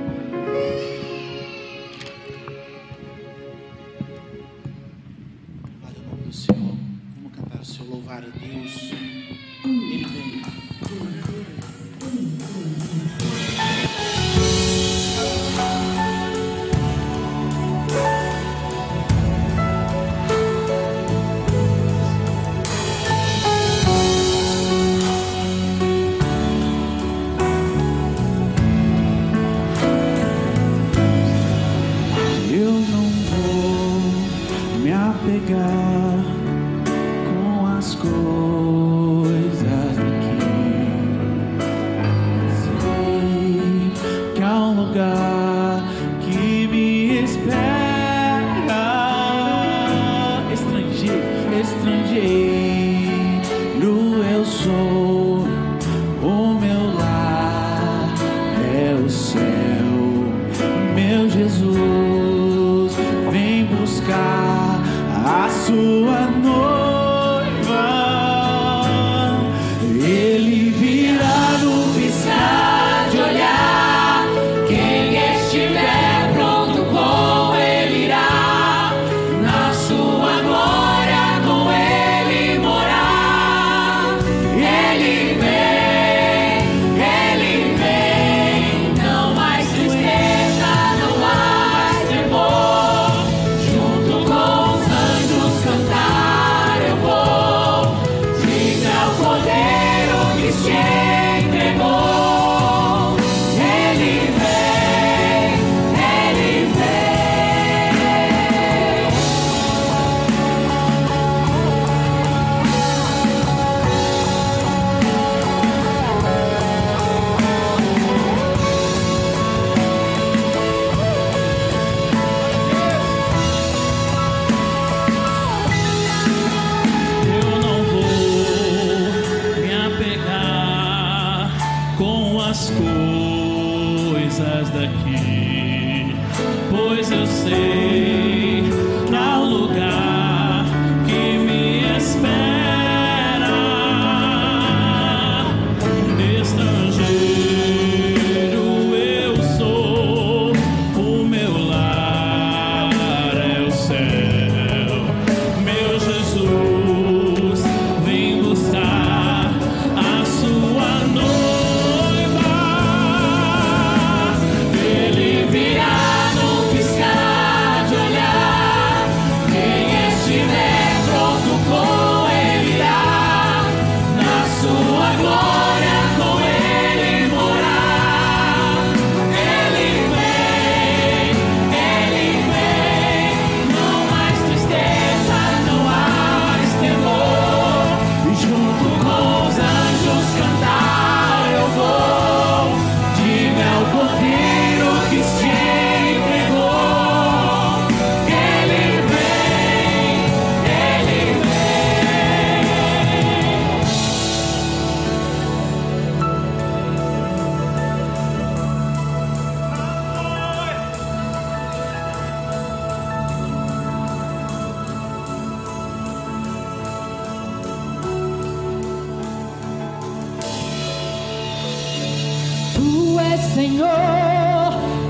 Senhor,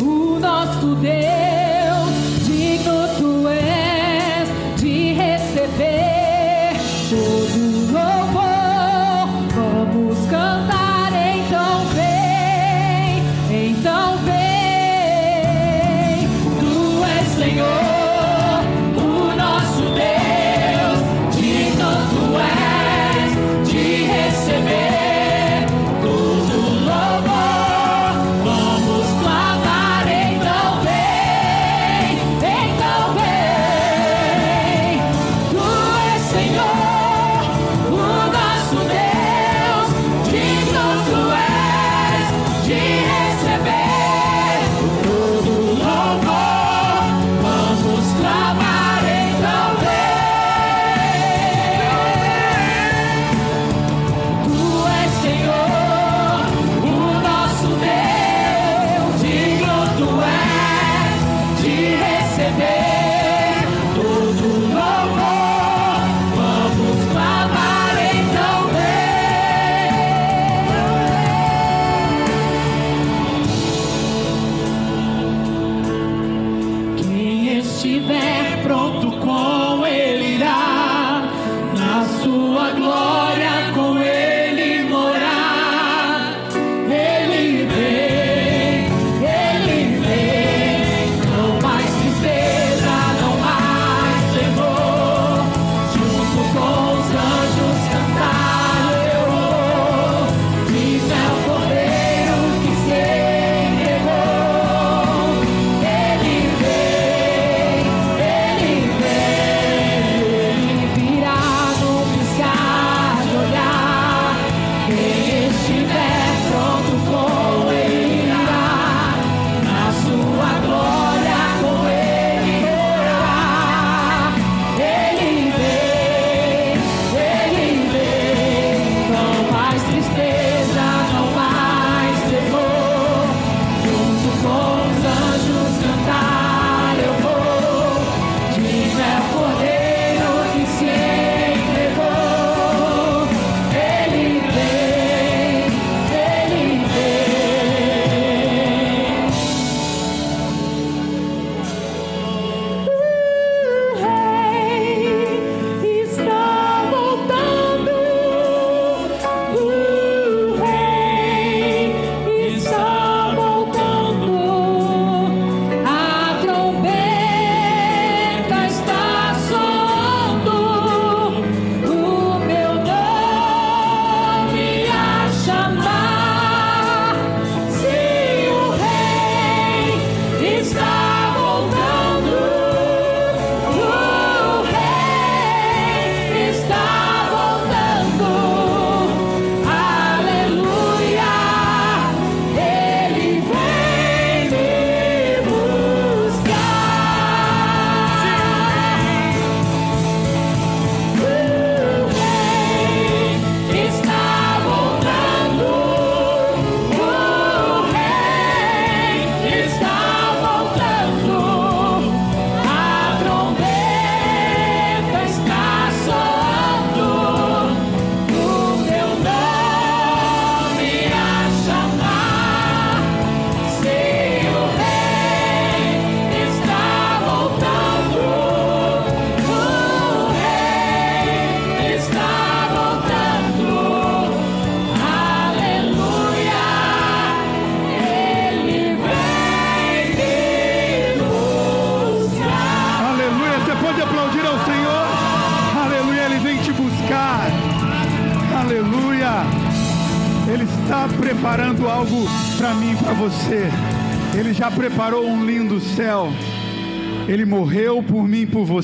o nosso Deus.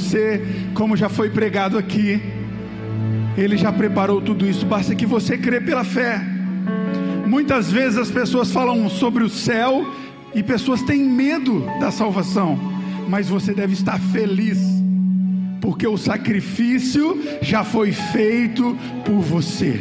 você, como já foi pregado aqui, Ele já preparou tudo isso, basta que você crê pela fé. Muitas vezes as pessoas falam sobre o céu e pessoas têm medo da salvação, mas você deve estar feliz, porque o sacrifício já foi feito por você.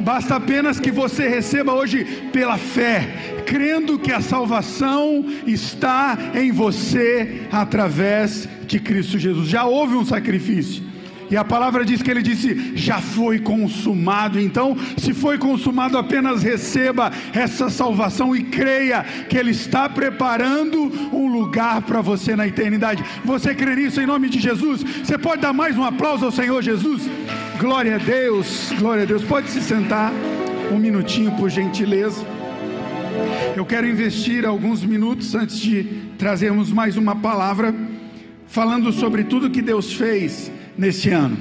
Basta apenas que você receba hoje pela fé crendo que a salvação está em você através de Cristo Jesus. Já houve um sacrifício. E a palavra diz que ele disse: já foi consumado. Então, se foi consumado, apenas receba essa salvação e creia que ele está preparando um lugar para você na eternidade. Você crê nisso em nome de Jesus? Você pode dar mais um aplauso ao Senhor Jesus? Glória a Deus, glória a Deus. Pode se sentar um minutinho, por gentileza. Eu quero investir alguns minutos antes de trazermos mais uma palavra, falando sobre tudo que Deus fez nesse ano.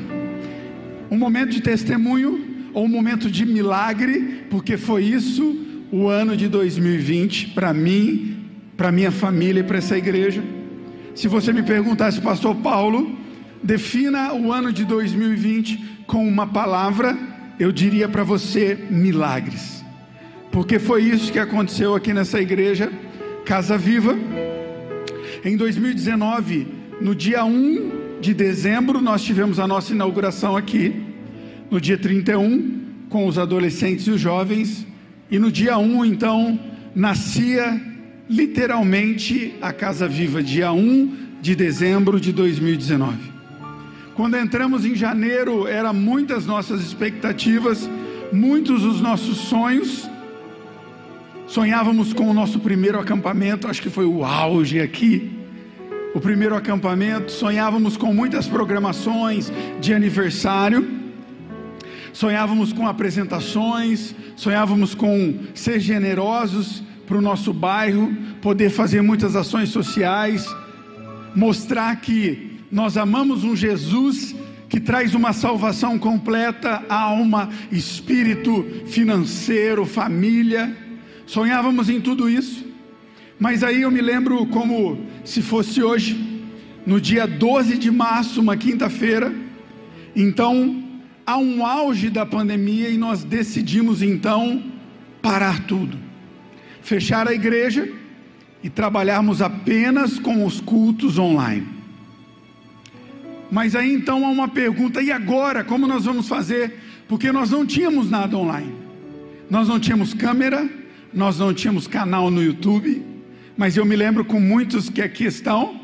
Um momento de testemunho ou um momento de milagre, porque foi isso o ano de 2020 para mim, para minha família e para essa igreja. Se você me perguntasse, pastor Paulo, defina o ano de 2020 com uma palavra, eu diria para você milagres. Porque foi isso que aconteceu aqui nessa igreja, Casa Viva. Em 2019, no dia 1 de dezembro, nós tivemos a nossa inauguração aqui, no dia 31, com os adolescentes e os jovens, e no dia 1, então, nascia literalmente a Casa Viva, dia 1 de dezembro de 2019. Quando entramos em janeiro, eram muitas nossas expectativas, muitos os nossos sonhos. Sonhávamos com o nosso primeiro acampamento, acho que foi o auge aqui o primeiro acampamento, sonhávamos com muitas programações de aniversário, sonhávamos com apresentações, sonhávamos com ser generosos para o nosso bairro, poder fazer muitas ações sociais, mostrar que nós amamos um Jesus que traz uma salvação completa, alma, espírito, financeiro, família. Sonhávamos em tudo isso. Mas aí eu me lembro como se fosse hoje, no dia 12 de março, uma quinta-feira. Então, há um auge da pandemia e nós decidimos então parar tudo. Fechar a igreja e trabalharmos apenas com os cultos online. Mas aí então há uma pergunta: e agora? Como nós vamos fazer? Porque nós não tínhamos nada online. Nós não tínhamos câmera, nós não tínhamos canal no YouTube, mas eu me lembro com muitos que aqui estão,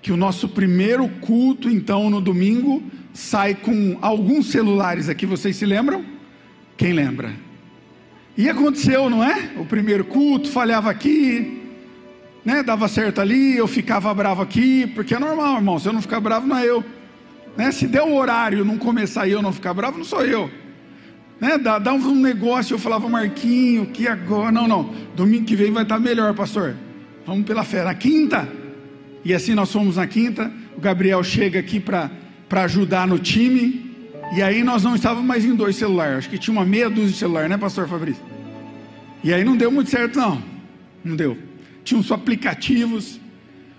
que o nosso primeiro culto, então, no domingo, sai com alguns celulares aqui, vocês se lembram? Quem lembra? E aconteceu, não é? O primeiro culto, falhava aqui, né? Dava certo ali, eu ficava bravo aqui, porque é normal, irmão, se eu não ficar bravo, não é eu. Né? Se der o horário não começar e eu não ficar bravo, não sou eu. Né? Dá, dá um negócio, eu falava, Marquinho, que agora? Não, não, domingo que vem vai estar melhor, pastor. Vamos pela fé. Na quinta, e assim nós fomos na quinta. O Gabriel chega aqui para ajudar no time. E aí nós não estávamos mais em dois celulares. Acho que tinha uma meia dúzia de celular, né, pastor Fabrício? E aí não deu muito certo, não. Não deu. Tinha uns aplicativos.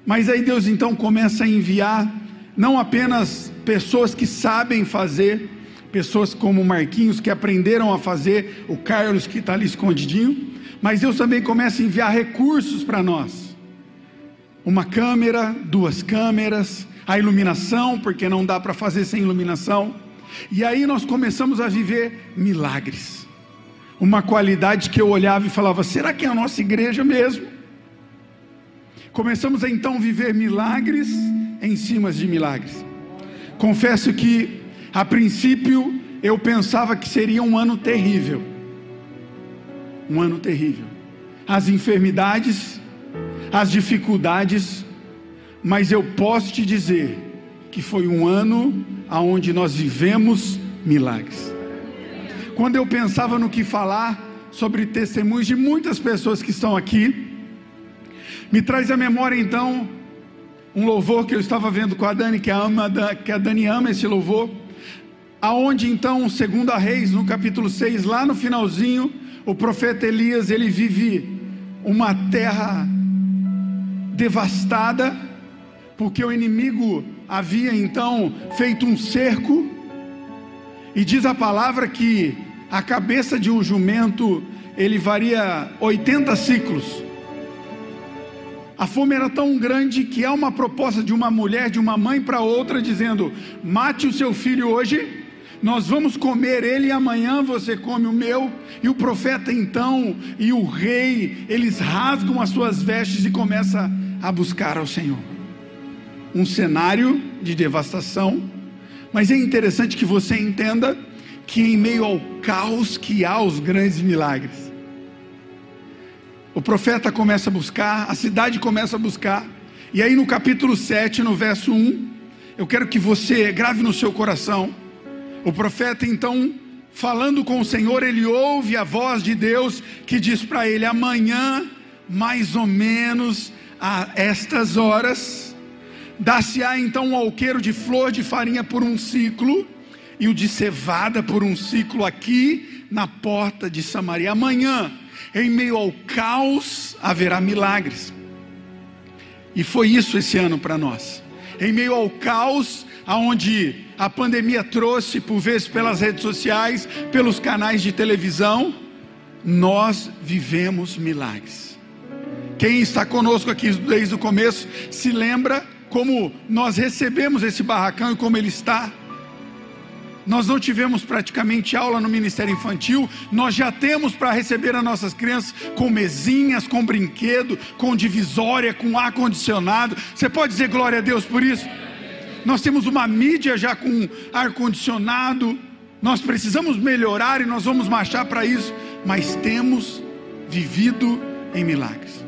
Mas aí Deus então começa a enviar não apenas pessoas que sabem fazer, pessoas como Marquinhos que aprenderam a fazer, o Carlos que está ali escondidinho, mas Deus também começa a enviar recursos para nós. Uma câmera, duas câmeras, a iluminação, porque não dá para fazer sem iluminação. E aí nós começamos a viver milagres. Uma qualidade que eu olhava e falava: será que é a nossa igreja mesmo? Começamos a então viver milagres em cima de milagres. Confesso que, a princípio, eu pensava que seria um ano terrível um ano terrível. As enfermidades, as dificuldades, mas eu posso te dizer que foi um ano aonde nós vivemos milagres. Quando eu pensava no que falar sobre testemunhos de muitas pessoas que estão aqui, me traz à memória então um louvor que eu estava vendo com a Dani, que a, ama, que a Dani ama esse louvor, aonde então, segundo a Reis, no capítulo 6, lá no finalzinho, o profeta Elias, ele vive uma terra devastada, porque o inimigo havia então feito um cerco, e diz a palavra que a cabeça de um jumento ele varia 80 ciclos. A fome era tão grande que há uma proposta de uma mulher, de uma mãe para outra, dizendo: mate o seu filho hoje nós vamos comer ele e amanhã você come o meu. E o profeta então e o rei, eles rasgam as suas vestes e começam a buscar ao Senhor. Um cenário de devastação, Mas é interessante que você entenda que em meio ao caos que há os grandes milagres. O profeta começa a buscar, a cidade começa a buscar. E aí no capítulo 7, no verso 1, eu quero que você grave no seu coração. O profeta então, falando com o Senhor, ele ouve a voz de Deus que diz para ele: amanhã, mais ou menos a estas horas, Dar-se-á então um alqueiro de flor de farinha por um ciclo, e o de cevada por um ciclo aqui na porta de Samaria. Amanhã, em meio ao caos, haverá milagres. E foi isso esse ano para nós. Em meio ao caos, aonde a pandemia trouxe, por vezes pelas redes sociais, pelos canais de televisão, nós vivemos milagres. Quem está conosco aqui desde o começo se lembra como nós recebemos esse barracão e como ele está. Nós não tivemos praticamente aula no Ministério Infantil, nós já temos para receber as nossas crianças com mesinhas, com brinquedo, com divisória, com ar-condicionado. Você pode dizer glória a Deus por isso? Nós temos uma mídia já com ar-condicionado, nós precisamos melhorar e nós vamos marchar para isso, mas temos vivido em milagres.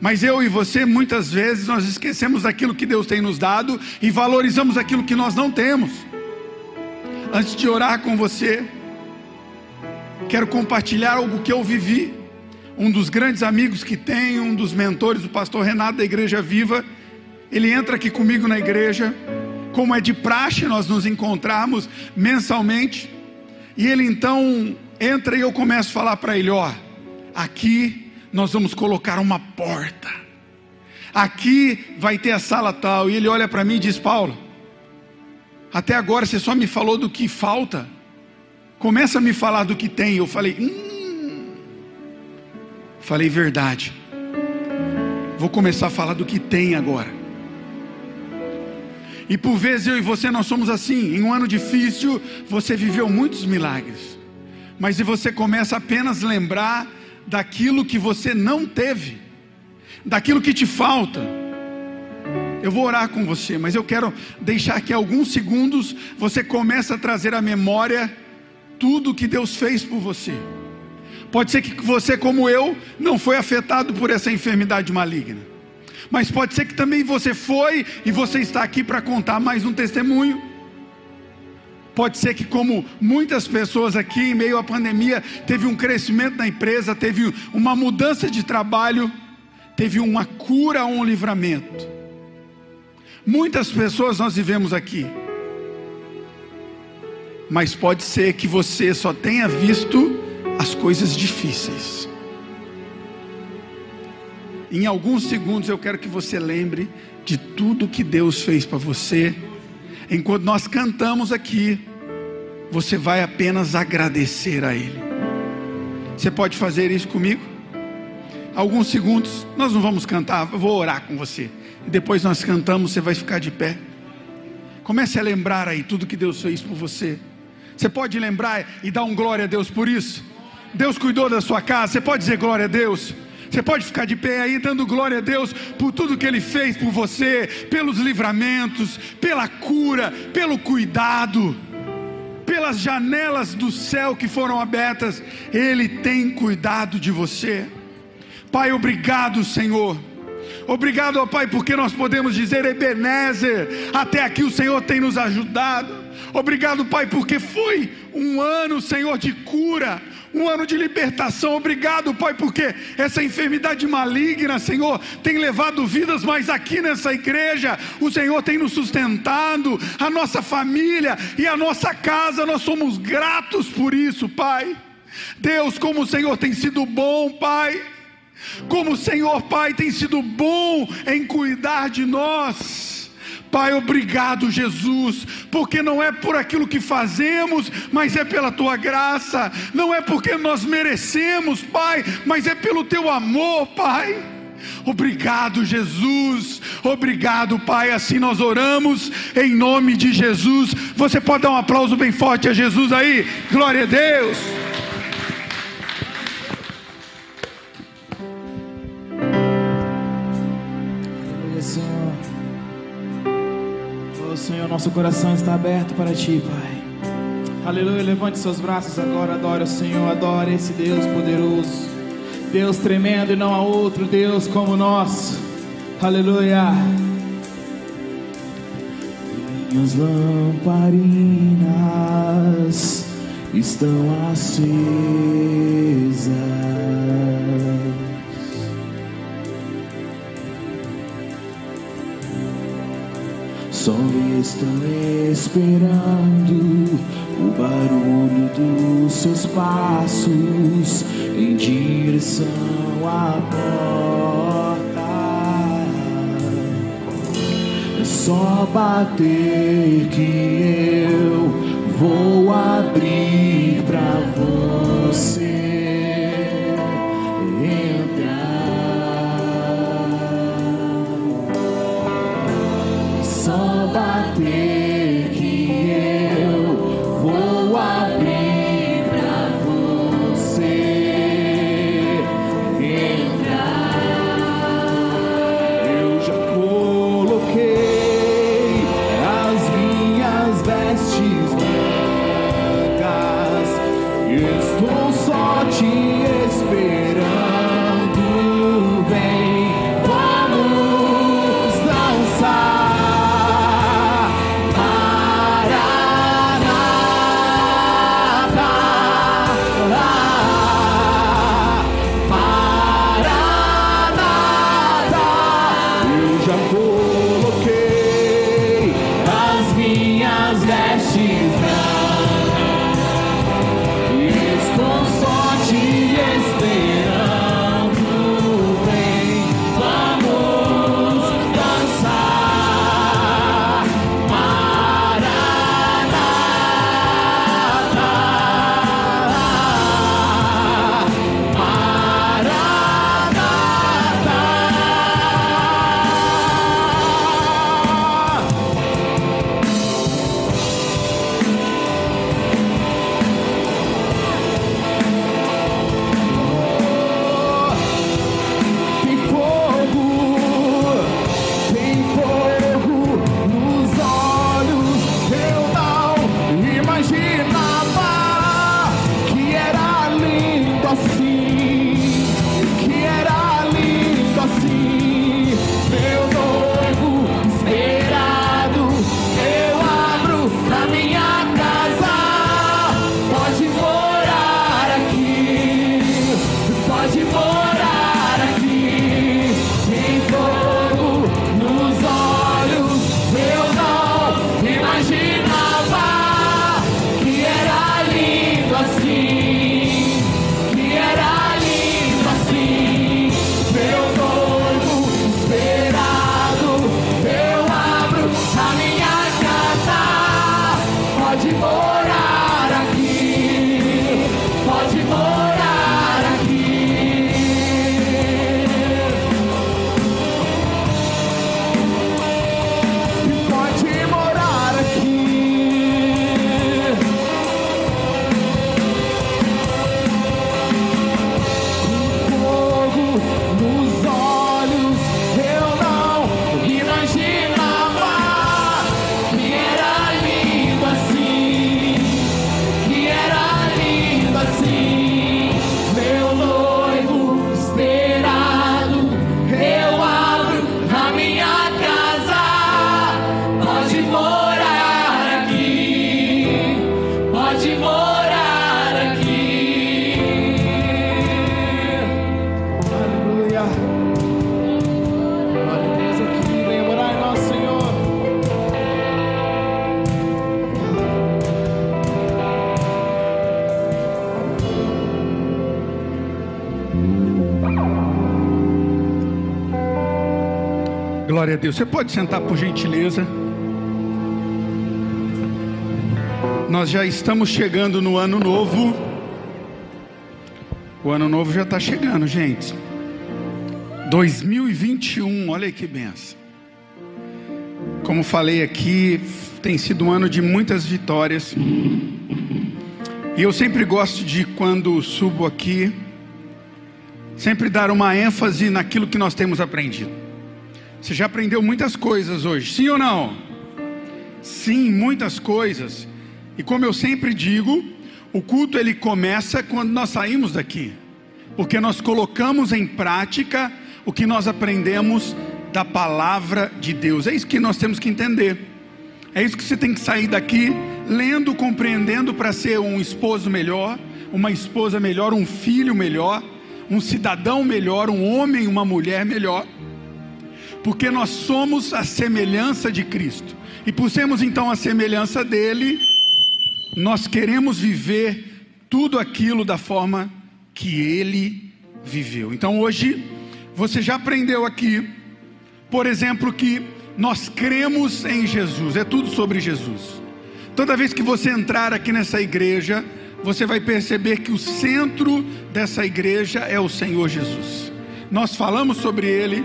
Mas eu e você, muitas vezes, nós esquecemos daquilo que Deus tem nos dado e valorizamos aquilo que nós não temos. Antes de orar com você, quero compartilhar algo que eu vivi. Um dos grandes amigos que tenho, um dos mentores, o pastor Renato da Igreja Viva, ele entra aqui comigo na igreja, como é de praxe nós nos encontrarmos mensalmente, e ele então entra e eu começo a falar para ele: ó, aqui nós vamos colocar uma porta. Aqui vai ter a sala tal. E ele olha para mim e diz: Paulo, até agora você só me falou do que falta. Começa a me falar do que tem. Eu falei: hum. Falei verdade. Vou começar a falar do que tem agora. E por vezes eu e você nós somos assim. Em um ano difícil, você viveu muitos milagres. Mas se você começa apenas a lembrar daquilo que você não teve, daquilo que te falta. Eu vou orar com você, mas eu quero deixar que alguns segundos você comece a trazer à memória tudo que Deus fez por você. Pode ser que você, como eu, não foi afetado por essa enfermidade maligna. Mas pode ser que também você foi e você está aqui para contar mais um testemunho. Pode ser que, como muitas pessoas aqui, em meio à pandemia, teve um crescimento na empresa, teve uma mudança de trabalho, teve uma cura ou um livramento. Muitas pessoas nós vivemos aqui, mas pode ser que você só tenha visto as coisas difíceis. Em alguns segundos eu quero que você lembre de tudo que Deus fez para você enquanto nós cantamos aqui, você vai apenas agradecer a Ele. Você pode fazer isso comigo? Alguns segundos, nós não vamos cantar, eu vou orar com você. E depois nós cantamos, você vai ficar de pé. Comece a lembrar aí tudo que Deus fez por você. Você pode lembrar e dar um glória a Deus por isso? Deus cuidou da sua casa, você pode dizer glória a Deus? Você pode ficar de pé aí dando glória a Deus por tudo que Ele fez por você, pelos livramentos, pela cura, pelo cuidado, pelas janelas do céu que foram abertas. Ele tem cuidado de você. Pai, obrigado, Senhor. Obrigado, ó Pai, porque nós podemos dizer, Ebenezer, até aqui o Senhor tem nos ajudado. Obrigado, Pai, porque foi um ano, Senhor, de cura, um ano de libertação. Obrigado, Pai, porque essa enfermidade maligna, Senhor, tem levado vidas, mas aqui nessa igreja, o Senhor tem nos sustentado, a nossa família e a nossa casa, nós somos gratos por isso, Pai. Deus, como o Senhor tem sido bom, Pai. Como o Senhor, Pai, tem sido bom em cuidar de nós. Pai, obrigado, Jesus, porque não é por aquilo que fazemos, mas é pela tua graça, não é porque nós merecemos, Pai, mas é pelo teu amor, Pai. Obrigado, Jesus. Obrigado, Pai. Assim nós oramos em nome de Jesus. Você pode dar um aplauso bem forte a Jesus aí? Glória a Deus. Senhor, nosso coração está aberto para Ti, Pai. Aleluia, levante seus braços agora, adore o Senhor, adore esse Deus poderoso, Deus tremendo e não há outro Deus como nós. Aleluia. Minhas lamparinas estão acesas. Só estão esperando o barulho dos seus passos em direção à porta. É só bater que eu vou abrir Glória a Deus. Você pode sentar por gentileza. Nós já estamos chegando no ano novo. O ano novo já está chegando, gente. 2021, olha aí que benção. Como falei aqui, tem sido um ano de muitas vitórias. E eu sempre gosto de, quando subo aqui, sempre dar uma ênfase naquilo que nós temos aprendido. Você já aprendeu muitas coisas hoje, sim ou não? Sim, muitas coisas. E como eu sempre digo, o culto ele começa quando nós saímos daqui, porque nós colocamos em prática o que nós aprendemos da palavra de Deus. É isso que nós temos que entender. É isso que você tem que sair daqui lendo, compreendendo para ser um esposo melhor, uma esposa melhor, um filho melhor, um cidadão melhor, um homem, uma mulher melhor. Porque nós somos a semelhança de Cristo. E por sermos então a semelhança dele, nós queremos viver tudo aquilo da forma que ele viveu. Então hoje você já aprendeu aqui, por exemplo, que nós cremos em Jesus, é tudo sobre Jesus. Toda vez que você entrar aqui nessa igreja, você vai perceber que o centro dessa igreja é o Senhor Jesus. Nós falamos sobre Ele,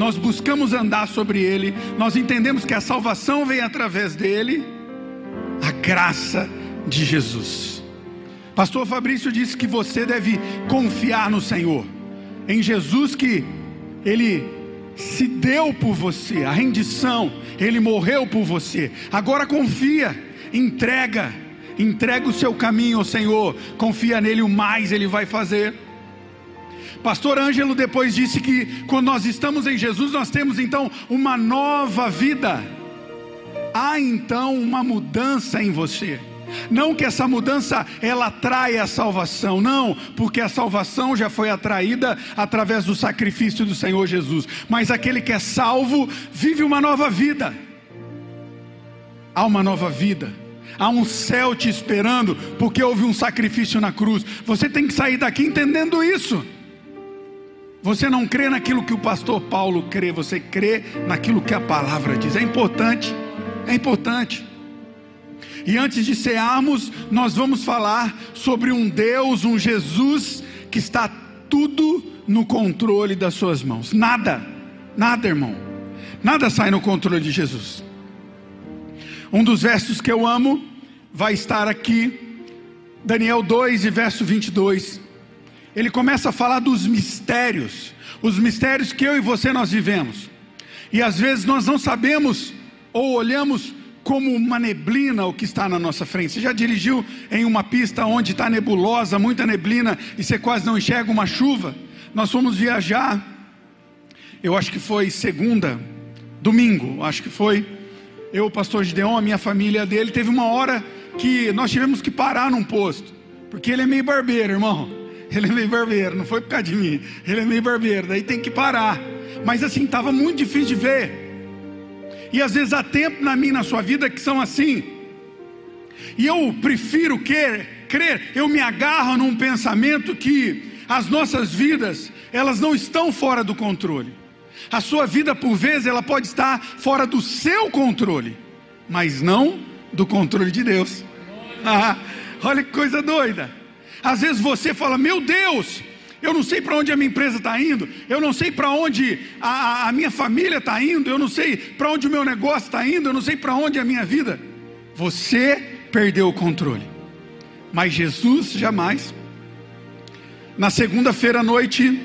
nós buscamos andar sobre Ele, nós entendemos que a salvação vem através dele, a graça de Jesus. Pastor Fabrício disse que você deve confiar no Senhor, em Jesus que Ele se deu por você, a rendição, Ele morreu por você. Agora confia entrega, entrega o seu caminho ao Senhor, confia nele, o mais ele vai fazer. Pastor Ângelo depois disse que quando nós estamos em Jesus, nós temos então uma nova vida. Há então uma mudança em você. Não que essa mudança ela atraia a salvação, não, porque a salvação já foi atraída através do sacrifício do Senhor Jesus. Mas aquele que é salvo vive uma nova vida. Há uma nova vida há um céu te esperando, porque houve um sacrifício na cruz. Você tem que sair daqui entendendo isso. Você não crê naquilo que o pastor Paulo crê, você crê naquilo que a palavra diz. É importante, é importante. E antes de cearmos, nós vamos falar sobre um Deus, um Jesus que está tudo no controle das suas mãos. Nada, nada, irmão. Nada sai no controle de Jesus. Um dos versos que eu amo vai estar aqui, Daniel 2 e verso 22. Ele começa a falar dos mistérios, os mistérios que eu e você nós vivemos. E às vezes nós não sabemos ou olhamos como uma neblina o que está na nossa frente. Você já dirigiu em uma pista onde está nebulosa, muita neblina e você quase não enxerga uma chuva? Nós fomos viajar, eu acho que foi segunda, domingo, acho que foi. Eu, o pastor Gideon, a minha família dele, teve uma hora que nós tivemos que parar num posto, porque ele é meio barbeiro, irmão. Ele é meio barbeiro, não foi por causa de mim. Ele é meio barbeiro, daí tem que parar. Mas assim, estava muito difícil de ver. E às vezes há tempo na minha, na sua vida, que são assim. E eu prefiro quer, crer, eu me agarro num pensamento que as nossas vidas, elas não estão fora do controle. A sua vida, por vezes, ela pode estar fora do seu controle, mas não do controle de Deus. Ah, olha que coisa doida. Às vezes você fala: Meu Deus, eu não sei para onde a minha empresa está indo, eu não sei para onde a, a, minha família está indo, eu não sei para onde o meu negócio está indo, eu não sei para onde é a minha vida. Você perdeu o controle, mas Jesus jamais. Na segunda-feira à noite,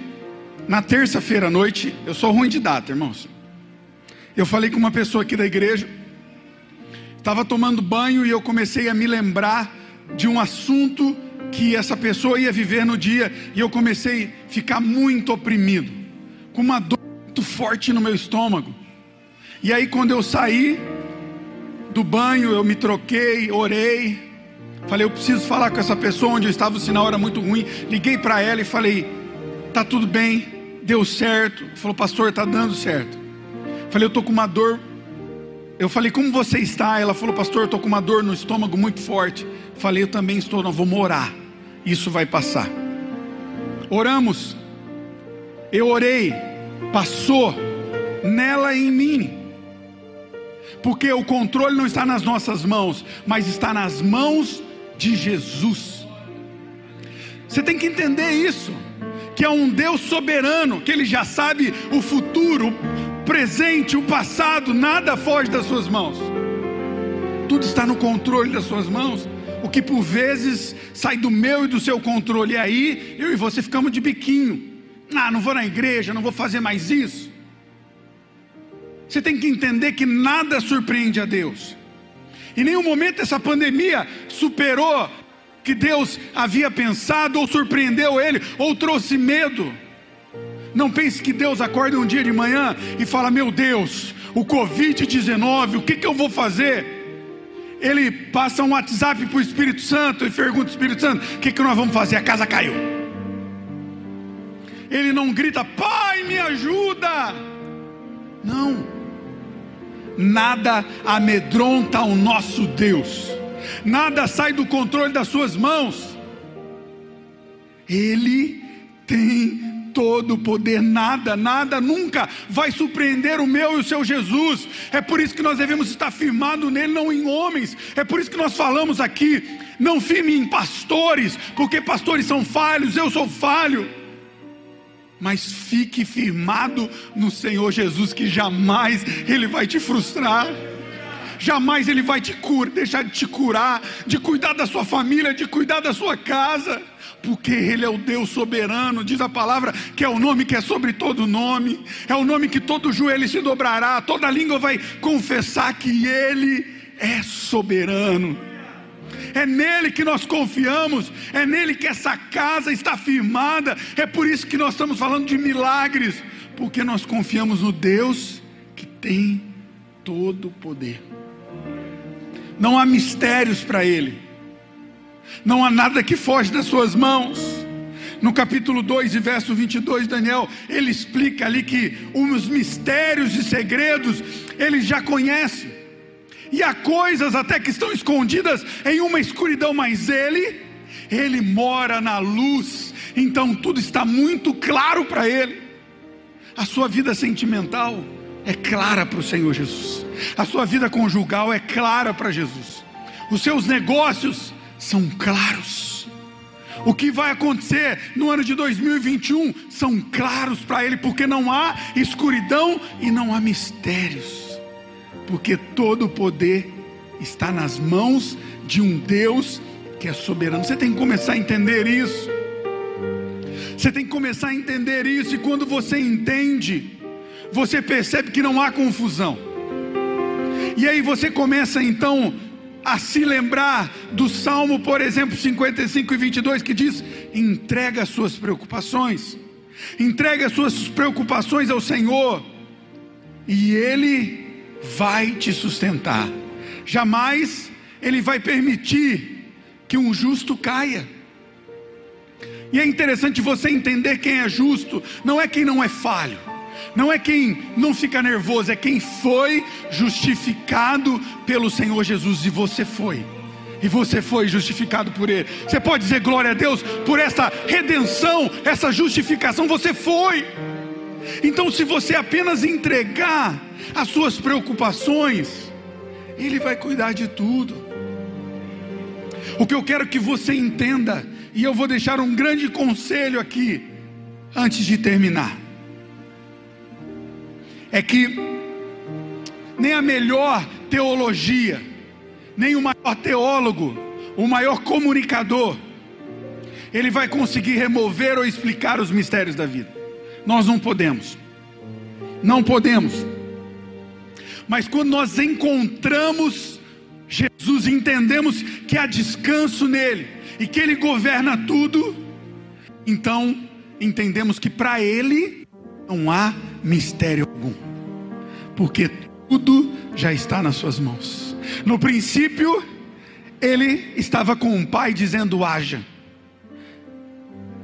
na terça-feira à noite, eu sou ruim de data, irmãos. Eu falei com uma pessoa aqui da igreja. Estava tomando banho e eu comecei a me lembrar de um assunto que essa pessoa ia viver no dia e eu comecei a ficar muito oprimido, com uma dor muito forte no meu estômago. E aí quando eu saí do banho, eu me troquei, orei, falei, eu preciso falar com essa pessoa onde eu estava, o sinal era muito ruim. Liguei para ela e falei, tá tudo bem, deu certo. Falou, pastor, tá dando certo. Falei, eu tô com uma dor eu falei, como você está? Ela falou, pastor, eu estou com uma dor no estômago muito forte. Falei, eu também estou, não, vamos orar. Isso vai passar. Oramos. Eu orei, passou nela e em mim. Porque o controle não está nas nossas mãos, mas está nas mãos de Jesus. Você tem que entender isso, que é um Deus soberano, que ele já sabe o futuro, presente, o passado, nada foge das suas mãos. Tudo está no controle das suas mãos. O que por vezes sai do meu e do seu controle. E aí, eu e você ficamos de biquinho. Ah, não vou na igreja, não vou fazer mais isso. Você tem que entender que nada surpreende a Deus. Em nenhum momento essa pandemia superou que Deus havia pensado, ou surpreendeu ele, ou trouxe medo. Não pense que Deus acorda um dia de manhã e fala: Meu Deus, o Covid-19, o que, que eu vou fazer? Ele passa um WhatsApp para o Espírito Santo e pergunta ao Espírito Santo: O que, que nós vamos fazer? A casa caiu. Ele não grita: Pai, me ajuda. Não. Nada amedronta o nosso Deus nada sai do controle das suas mãos. Ele tem todo poder, nada, nada nunca vai surpreender o meu e o seu Jesus. É por isso que nós devemos estar firmados nele, não em homens. É por isso que nós falamos aqui, não firme em pastores, porque pastores são falhos, eu sou falho. Mas fique firmado no Senhor Jesus, que jamais Ele vai te frustrar jamais Ele vai te curar, deixar de te curar, de cuidar da sua família, de cuidar da sua casa, porque Ele é o Deus soberano, diz a palavra que é o nome que é sobre todo nome, é o nome que todo joelho se dobrará, toda língua vai confessar que Ele é soberano. É nele que nós confiamos, é nele que essa casa está firmada. É por isso que nós estamos falando de milagres, porque nós confiamos no Deus que tem todo o poder não há mistérios para Ele, não há nada que foge das Suas mãos. No capítulo 2 e verso 22, Daniel, ele explica ali que os mistérios e segredos ele já conhece, e há coisas até que estão escondidas em uma escuridão, mas ele, ele mora na luz, então tudo está muito claro para ele. A sua vida sentimental, é clara para o Senhor Jesus. A sua vida conjugal é clara para Jesus. Os seus negócios são claros. O que vai acontecer no ano de 2021 são claros para Ele, porque não há escuridão e não há mistérios. Porque todo o poder está nas mãos de um Deus que é soberano. Você tem que começar a entender isso. Você tem que começar a entender isso, e quando você entende, você percebe que não há confusão. E aí você começa então a se lembrar do Salmo, por exemplo, 55 e 22, que diz: entrega as suas preocupações, entrega as suas preocupações ao Senhor, e Ele vai te sustentar. Jamais Ele vai permitir que um justo caia. E é interessante você entender quem é justo, não é quem não é falho não é quem não fica nervoso, é quem foi justificado pelo Senhor Jesus e você foi. E você foi justificado por Ele. Você pode dizer glória a Deus por essa redenção, essa justificação. Você foi. Então, se você apenas entregar as suas preocupações, Ele vai cuidar de tudo. O que eu quero que você entenda, e eu vou deixar um grande conselho aqui, antes de terminar é que nem a melhor teologia, nem o maior teólogo, o maior comunicador, ele vai conseguir remover ou explicar os mistérios da vida. Nós não podemos. Não podemos. Mas quando nós encontramos Jesus, entendemos que há descanso nele e que ele governa tudo, então entendemos que para ele não há mistério algum porque tudo já está nas suas mãos. No princípio, ele estava com o Pai dizendo: haja.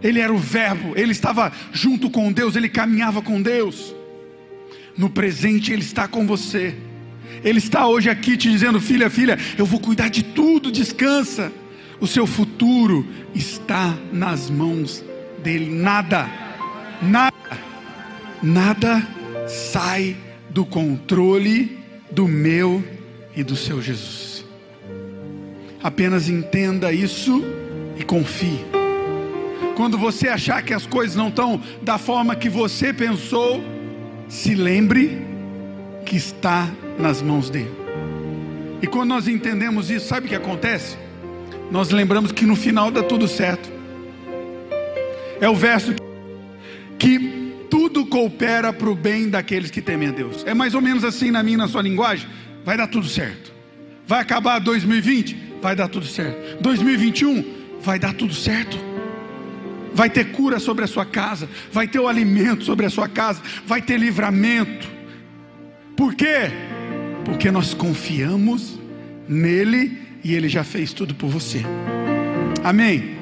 Ele era o Verbo, ele estava junto com Deus, ele caminhava com Deus. No presente, ele está com você. Ele está hoje aqui te dizendo: filha, filha, eu vou cuidar de tudo, descansa. O seu futuro está nas mãos dele. Nada, nada, nada sai do controle do meu e do seu Jesus. Apenas entenda isso e confie. Quando você achar que as coisas não estão da forma que você pensou, se lembre que está nas mãos dele. E quando nós entendemos isso, sabe o que acontece? Nós lembramos que no final dá tudo certo. É o verso que tudo coopera para o bem daqueles que temem a Deus. É mais ou menos assim na minha na sua linguagem. Vai dar tudo certo. Vai acabar 2020? Vai dar tudo certo. 2021? Vai dar tudo certo. Vai ter cura sobre a sua casa, vai ter o alimento sobre a sua casa, vai ter livramento. Por quê? Porque nós confiamos nele e ele já fez tudo por você. Amém.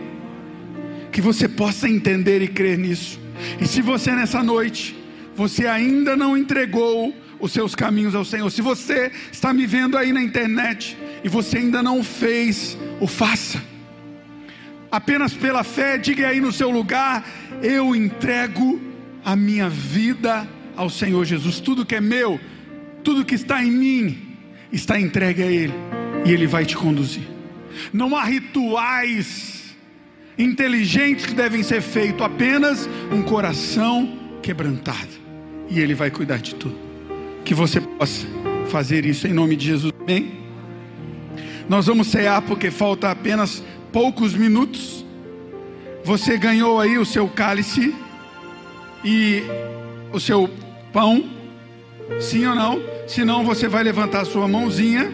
Que você possa entender e crer nisso. E se você nessa noite, você ainda não entregou os seus caminhos ao Senhor, se você está me vendo aí na internet e você ainda não fez, o faça. Apenas pela fé, diga aí no seu lugar: eu entrego a minha vida ao Senhor Jesus. Tudo que é meu, tudo que está em mim, está entregue a Ele, e Ele vai te conduzir. Não há rituais inteligentes que devem ser feitos, apenas um coração quebrantado, e Ele vai cuidar de tudo. Que você possa fazer isso em nome de Jesus, amém? Nós vamos cear porque falta apenas poucos minutos. Você ganhou aí o seu cálice e o seu pão, sim ou não? Se não, você vai levantar a sua mãozinha.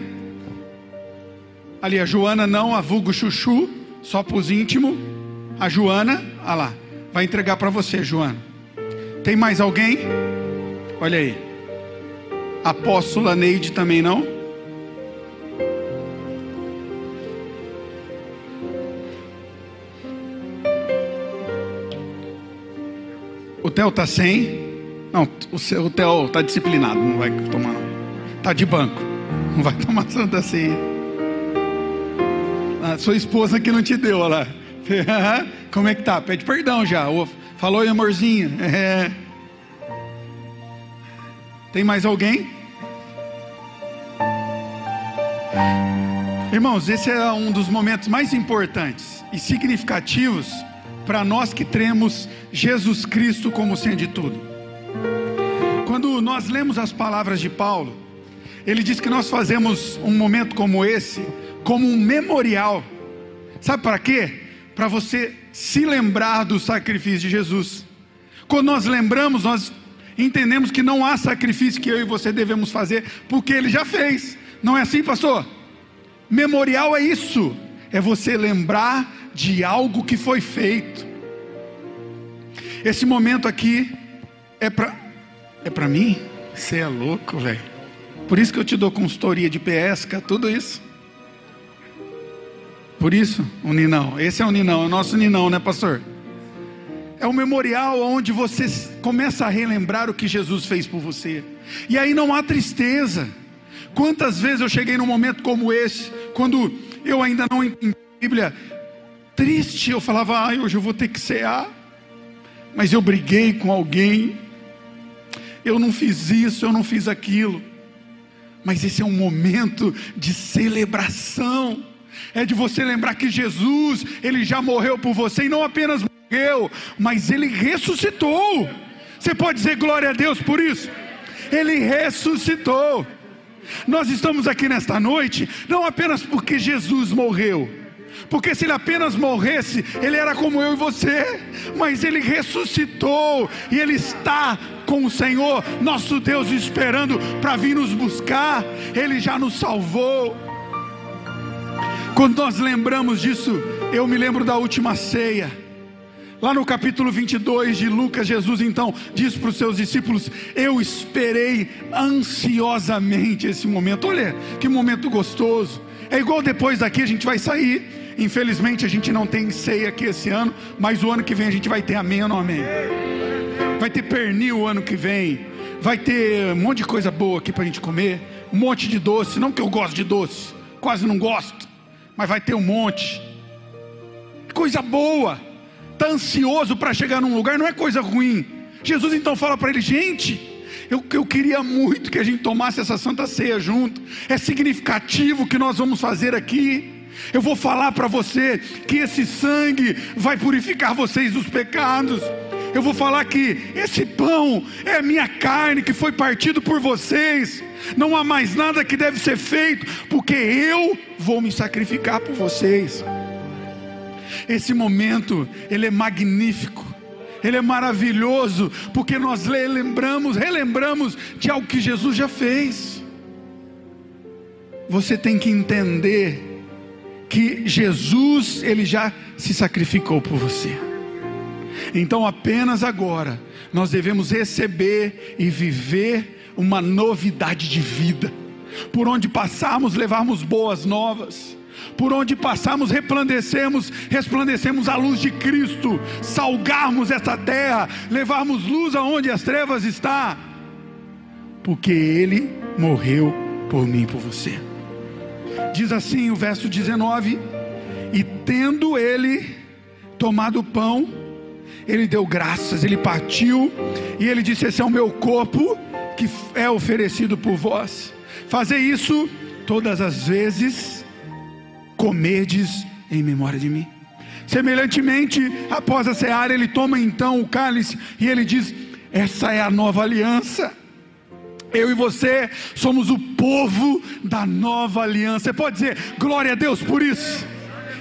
Ali a Joana não, a vulgo chuchu, só para os íntimos. A Joana, ah lá, vai entregar para você, Joana. Tem mais alguém? Olha aí. Apóstola Neide também não? O Theo tá sem. Não, o, seu, o Theo tá disciplinado, não vai tomar não. Tá de banco. Não vai tomar santa ceia. A sua esposa que não te deu, olha lá. Como é que tá? Pede perdão já. Falou aí, amorzinho. É. Tem mais alguém? Irmãos, esse é um dos momentos mais importantes e significativos para nós que temos Jesus Cristo como sendo de tudo. Quando nós lemos as palavras de Paulo, ele diz que nós fazemos um momento como esse como um memorial. Sabe para quê? Para você se lembrar do sacrifício de Jesus. Quando nós lembramos, nós entendemos que não há sacrifício que eu e você devemos fazer, porque ele já fez. Não é assim, pastor? Memorial é isso, é você lembrar de algo que foi feito. Esse momento aqui é para é para mim? Você é louco, velho. Por isso que eu te dou consultoria de pesca, tudo isso. Por isso, o Ninão. Esse é o Ninão, é o nosso Ninão, né, pastor? É um memorial onde você começa a relembrar o que Jesus fez por você. E aí não há tristeza. Quantas vezes eu cheguei num momento como esse, quando eu ainda não entendi a Bíblia, triste, eu falava, ai, hoje eu vou ter que cear, mas eu briguei com alguém, eu não fiz isso, eu não fiz aquilo, mas esse é um momento de celebração, é de você lembrar que Jesus, Ele já morreu por você, e não apenas morreu, mas Ele ressuscitou, você pode dizer glória a Deus por isso? Ele ressuscitou. Nós estamos aqui nesta noite não apenas porque Jesus morreu, porque se ele apenas morresse, ele era como eu e você, mas ele ressuscitou e ele está com o Senhor, nosso Deus, esperando para vir nos buscar, ele já nos salvou. Quando nós lembramos disso, eu me lembro da última ceia Lá no capítulo 22 de Lucas, Jesus então diz para os seus discípulos: Eu esperei ansiosamente esse momento. Olha que momento gostoso. É igual depois daqui a gente vai sair. Infelizmente a gente não tem ceia aqui esse ano, mas o ano que vem a gente vai ter amém ou não amém? Vai ter pernil o ano que vem. Vai ter um monte de coisa boa aqui para a gente comer. Um monte de doce. Não que eu gosto de doce, quase não gosto, mas vai ter um monte. Coisa boa está ansioso para chegar num lugar, não é coisa ruim. Jesus então fala para ele: gente, eu, eu queria muito que a gente tomasse essa santa ceia junto. É significativo o que nós vamos fazer aqui. Eu vou falar para você que esse sangue vai purificar vocês dos pecados. Eu vou falar que esse pão é a minha carne que foi partido por vocês. Não há mais nada que deve ser feito, porque eu vou me sacrificar por vocês. Esse momento, ele é magnífico. Ele é maravilhoso, porque nós lembramos, relembramos de algo que Jesus já fez. você tem que entender que Jesus, ele já se sacrificou por você. Então, apenas agora, nós devemos receber e viver uma novidade de vida. Por onde passarmos, levarmos boas novas. Por onde passarmos, resplandecemos, resplandecemos a luz de Cristo, salgarmos esta terra, levarmos luz aonde as trevas está, porque Ele morreu por mim e por você. Diz assim o verso 19: E tendo Ele tomado o pão, Ele deu graças, Ele partiu, e Ele disse: Esse é o meu corpo que é oferecido por vós. Fazer isso todas as vezes, comerdes em memória de mim. Semelhantemente, após a ceara, ele toma então o cálice e ele diz: Essa é a nova aliança. Eu e você somos o povo da nova aliança. Você pode dizer glória a Deus por isso?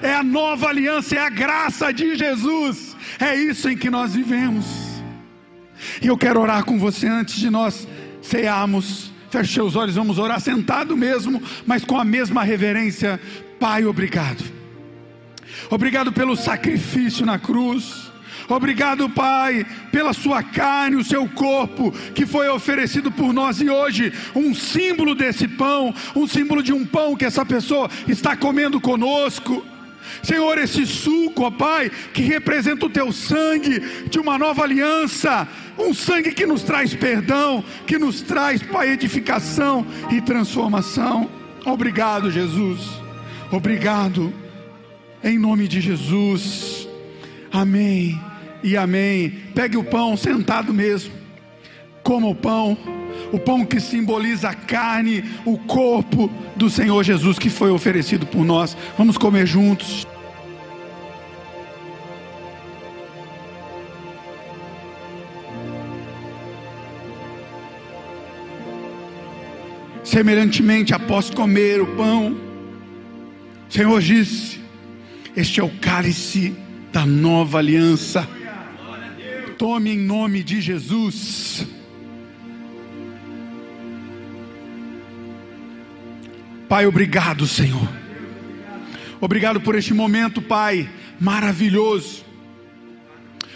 É a nova aliança, é a graça de Jesus. É isso em que nós vivemos. E eu quero orar com você antes de nós cearmos. Feche os olhos, vamos orar sentado mesmo, mas com a mesma reverência. Pai, obrigado. Obrigado pelo sacrifício na cruz. Obrigado, Pai, pela sua carne, o seu corpo que foi oferecido por nós e hoje um símbolo desse pão, um símbolo de um pão que essa pessoa está comendo conosco. Senhor, esse suco, ó Pai, que representa o teu sangue de uma nova aliança, um sangue que nos traz perdão, que nos traz, Pai, edificação e transformação. Obrigado, Jesus. Obrigado. Em nome de Jesus. Amém e amém. Pegue o pão sentado mesmo. Coma o pão, o pão que simboliza a carne, o corpo do Senhor Jesus que foi oferecido por nós. Vamos comer juntos. Semelhantemente, após comer o pão, o Senhor disse: Este é o cálice da nova aliança. Tome em nome de Jesus. Pai, obrigado, Senhor. Obrigado por este momento, Pai, maravilhoso.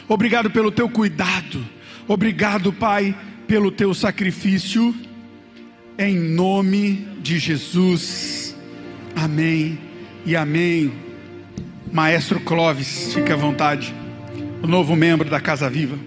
Obrigado pelo teu cuidado. Obrigado, Pai, pelo teu sacrifício. Em nome de Jesus. Amém e amém. Maestro Clóvis, fique à vontade. O novo membro da Casa Viva.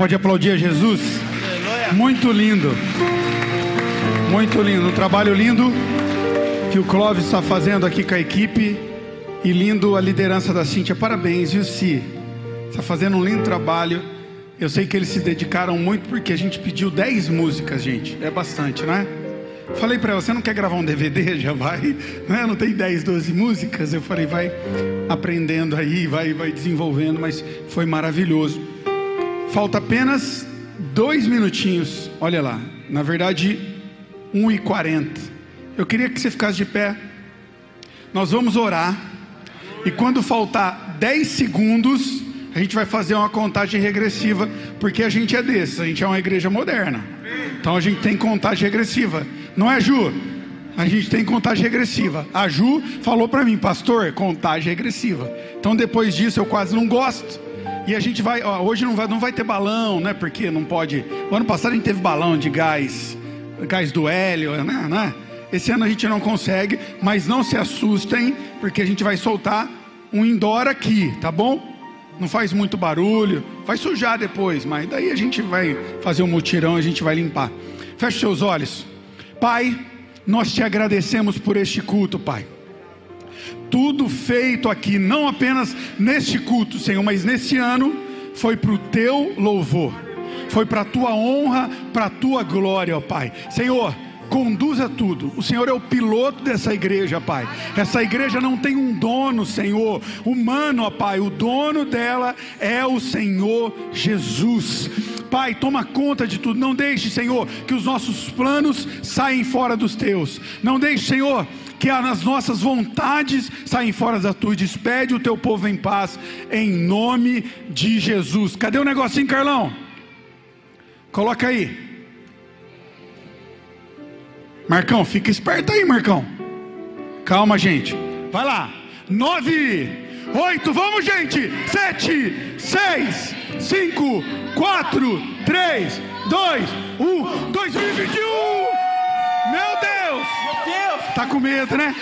Pode aplaudir a Jesus? Muito lindo. Muito lindo. Um trabalho lindo que o Clóvis está fazendo aqui com a equipe. E lindo a liderança da Cíntia. Parabéns, viu, Si? Está fazendo um lindo trabalho. Eu sei que eles se dedicaram muito porque a gente pediu 10 músicas, gente. É bastante, né? Falei para ela, você não quer gravar um DVD? Já vai, né? não tem 10, 12 músicas? Eu falei, vai aprendendo aí, vai, vai desenvolvendo, mas foi maravilhoso. Falta apenas dois minutinhos, olha lá, na verdade, 1 e 40. Eu queria que você ficasse de pé. Nós vamos orar, e quando faltar 10 segundos, a gente vai fazer uma contagem regressiva, porque a gente é desse, a gente é uma igreja moderna. Então a gente tem contagem regressiva. Não é, Ju? A gente tem contagem regressiva. A Ju falou para mim, pastor, contagem regressiva. Então depois disso eu quase não gosto. E a gente vai, ó, hoje não vai, não vai ter balão, né? Porque não pode. O ano passado a gente teve balão de gás, gás do hélio, né? né? Esse ano a gente não consegue, mas não se assustem, porque a gente vai soltar um indoor aqui, tá bom? Não faz muito barulho, vai sujar depois, mas daí a gente vai fazer um mutirão, a gente vai limpar. Feche seus olhos. Pai, nós te agradecemos por este culto, Pai. Tudo feito aqui, não apenas neste culto, Senhor, mas nesse ano, foi para o teu louvor, foi para a tua honra, para a tua glória, ó Pai. Senhor, conduza tudo. O Senhor é o piloto dessa igreja, Pai. Essa igreja não tem um dono, Senhor, humano, ó Pai. O dono dela é o Senhor Jesus. Pai, toma conta de tudo. Não deixe, Senhor, que os nossos planos saiam fora dos teus. Não deixe, Senhor, que as nossas vontades saem fora da tua. Despede o teu povo em paz, em nome de Jesus. Cadê o negocinho, Carlão? Coloca aí. Marcão, fica esperto aí, Marcão. Calma, gente. Vai lá. Nove, oito, vamos, gente. Sete, seis, cinco, quatro, três, dois, um. 2021. Meu Deus. Meu Deus! Tá com medo, né?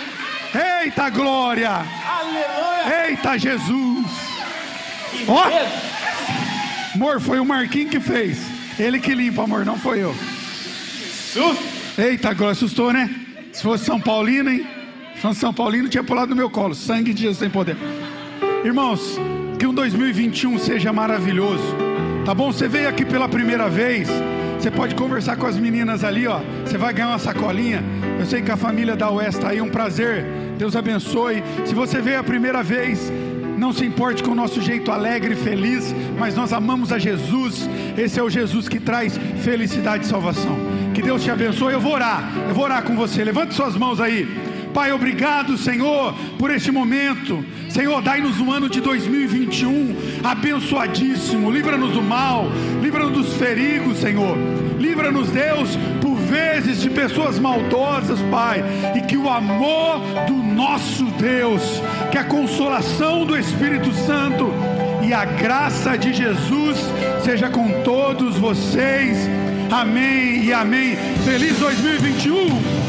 Eita glória. Aleluia! Eita Jesus. Ó. medo! Amor, foi o Marquinhos que fez. Ele que limpa, amor, não foi eu. Eita, agora assustou, né? Se fosse São Paulino, hein? Se fosse São Paulino, tinha pulado no meu colo. Sangue de Jesus tem poder. Irmãos, que um 2021 seja maravilhoso. Tá bom? Você veio aqui pela primeira vez. Você pode conversar com as meninas ali, ó. Você vai ganhar uma sacolinha. Eu sei que a família da Oeste está aí, um prazer. Deus abençoe. Se você veio a primeira vez, não se importe com o nosso jeito alegre e feliz, mas nós amamos a Jesus. Esse é o Jesus que traz felicidade e salvação. Que Deus te abençoe. Eu vou orar, eu vou orar com você. Levante suas mãos aí. Pai, obrigado, Senhor, por este momento. Senhor, dai-nos um ano de 2021 abençoadíssimo. Livra-nos do mal, livra-nos dos ferigos, Senhor. Livra-nos, Deus, por vezes de pessoas maldosas, Pai, e que o amor do nosso Deus, que a consolação do Espírito Santo e a graça de Jesus seja com todos vocês. Amém e amém. Feliz 2021.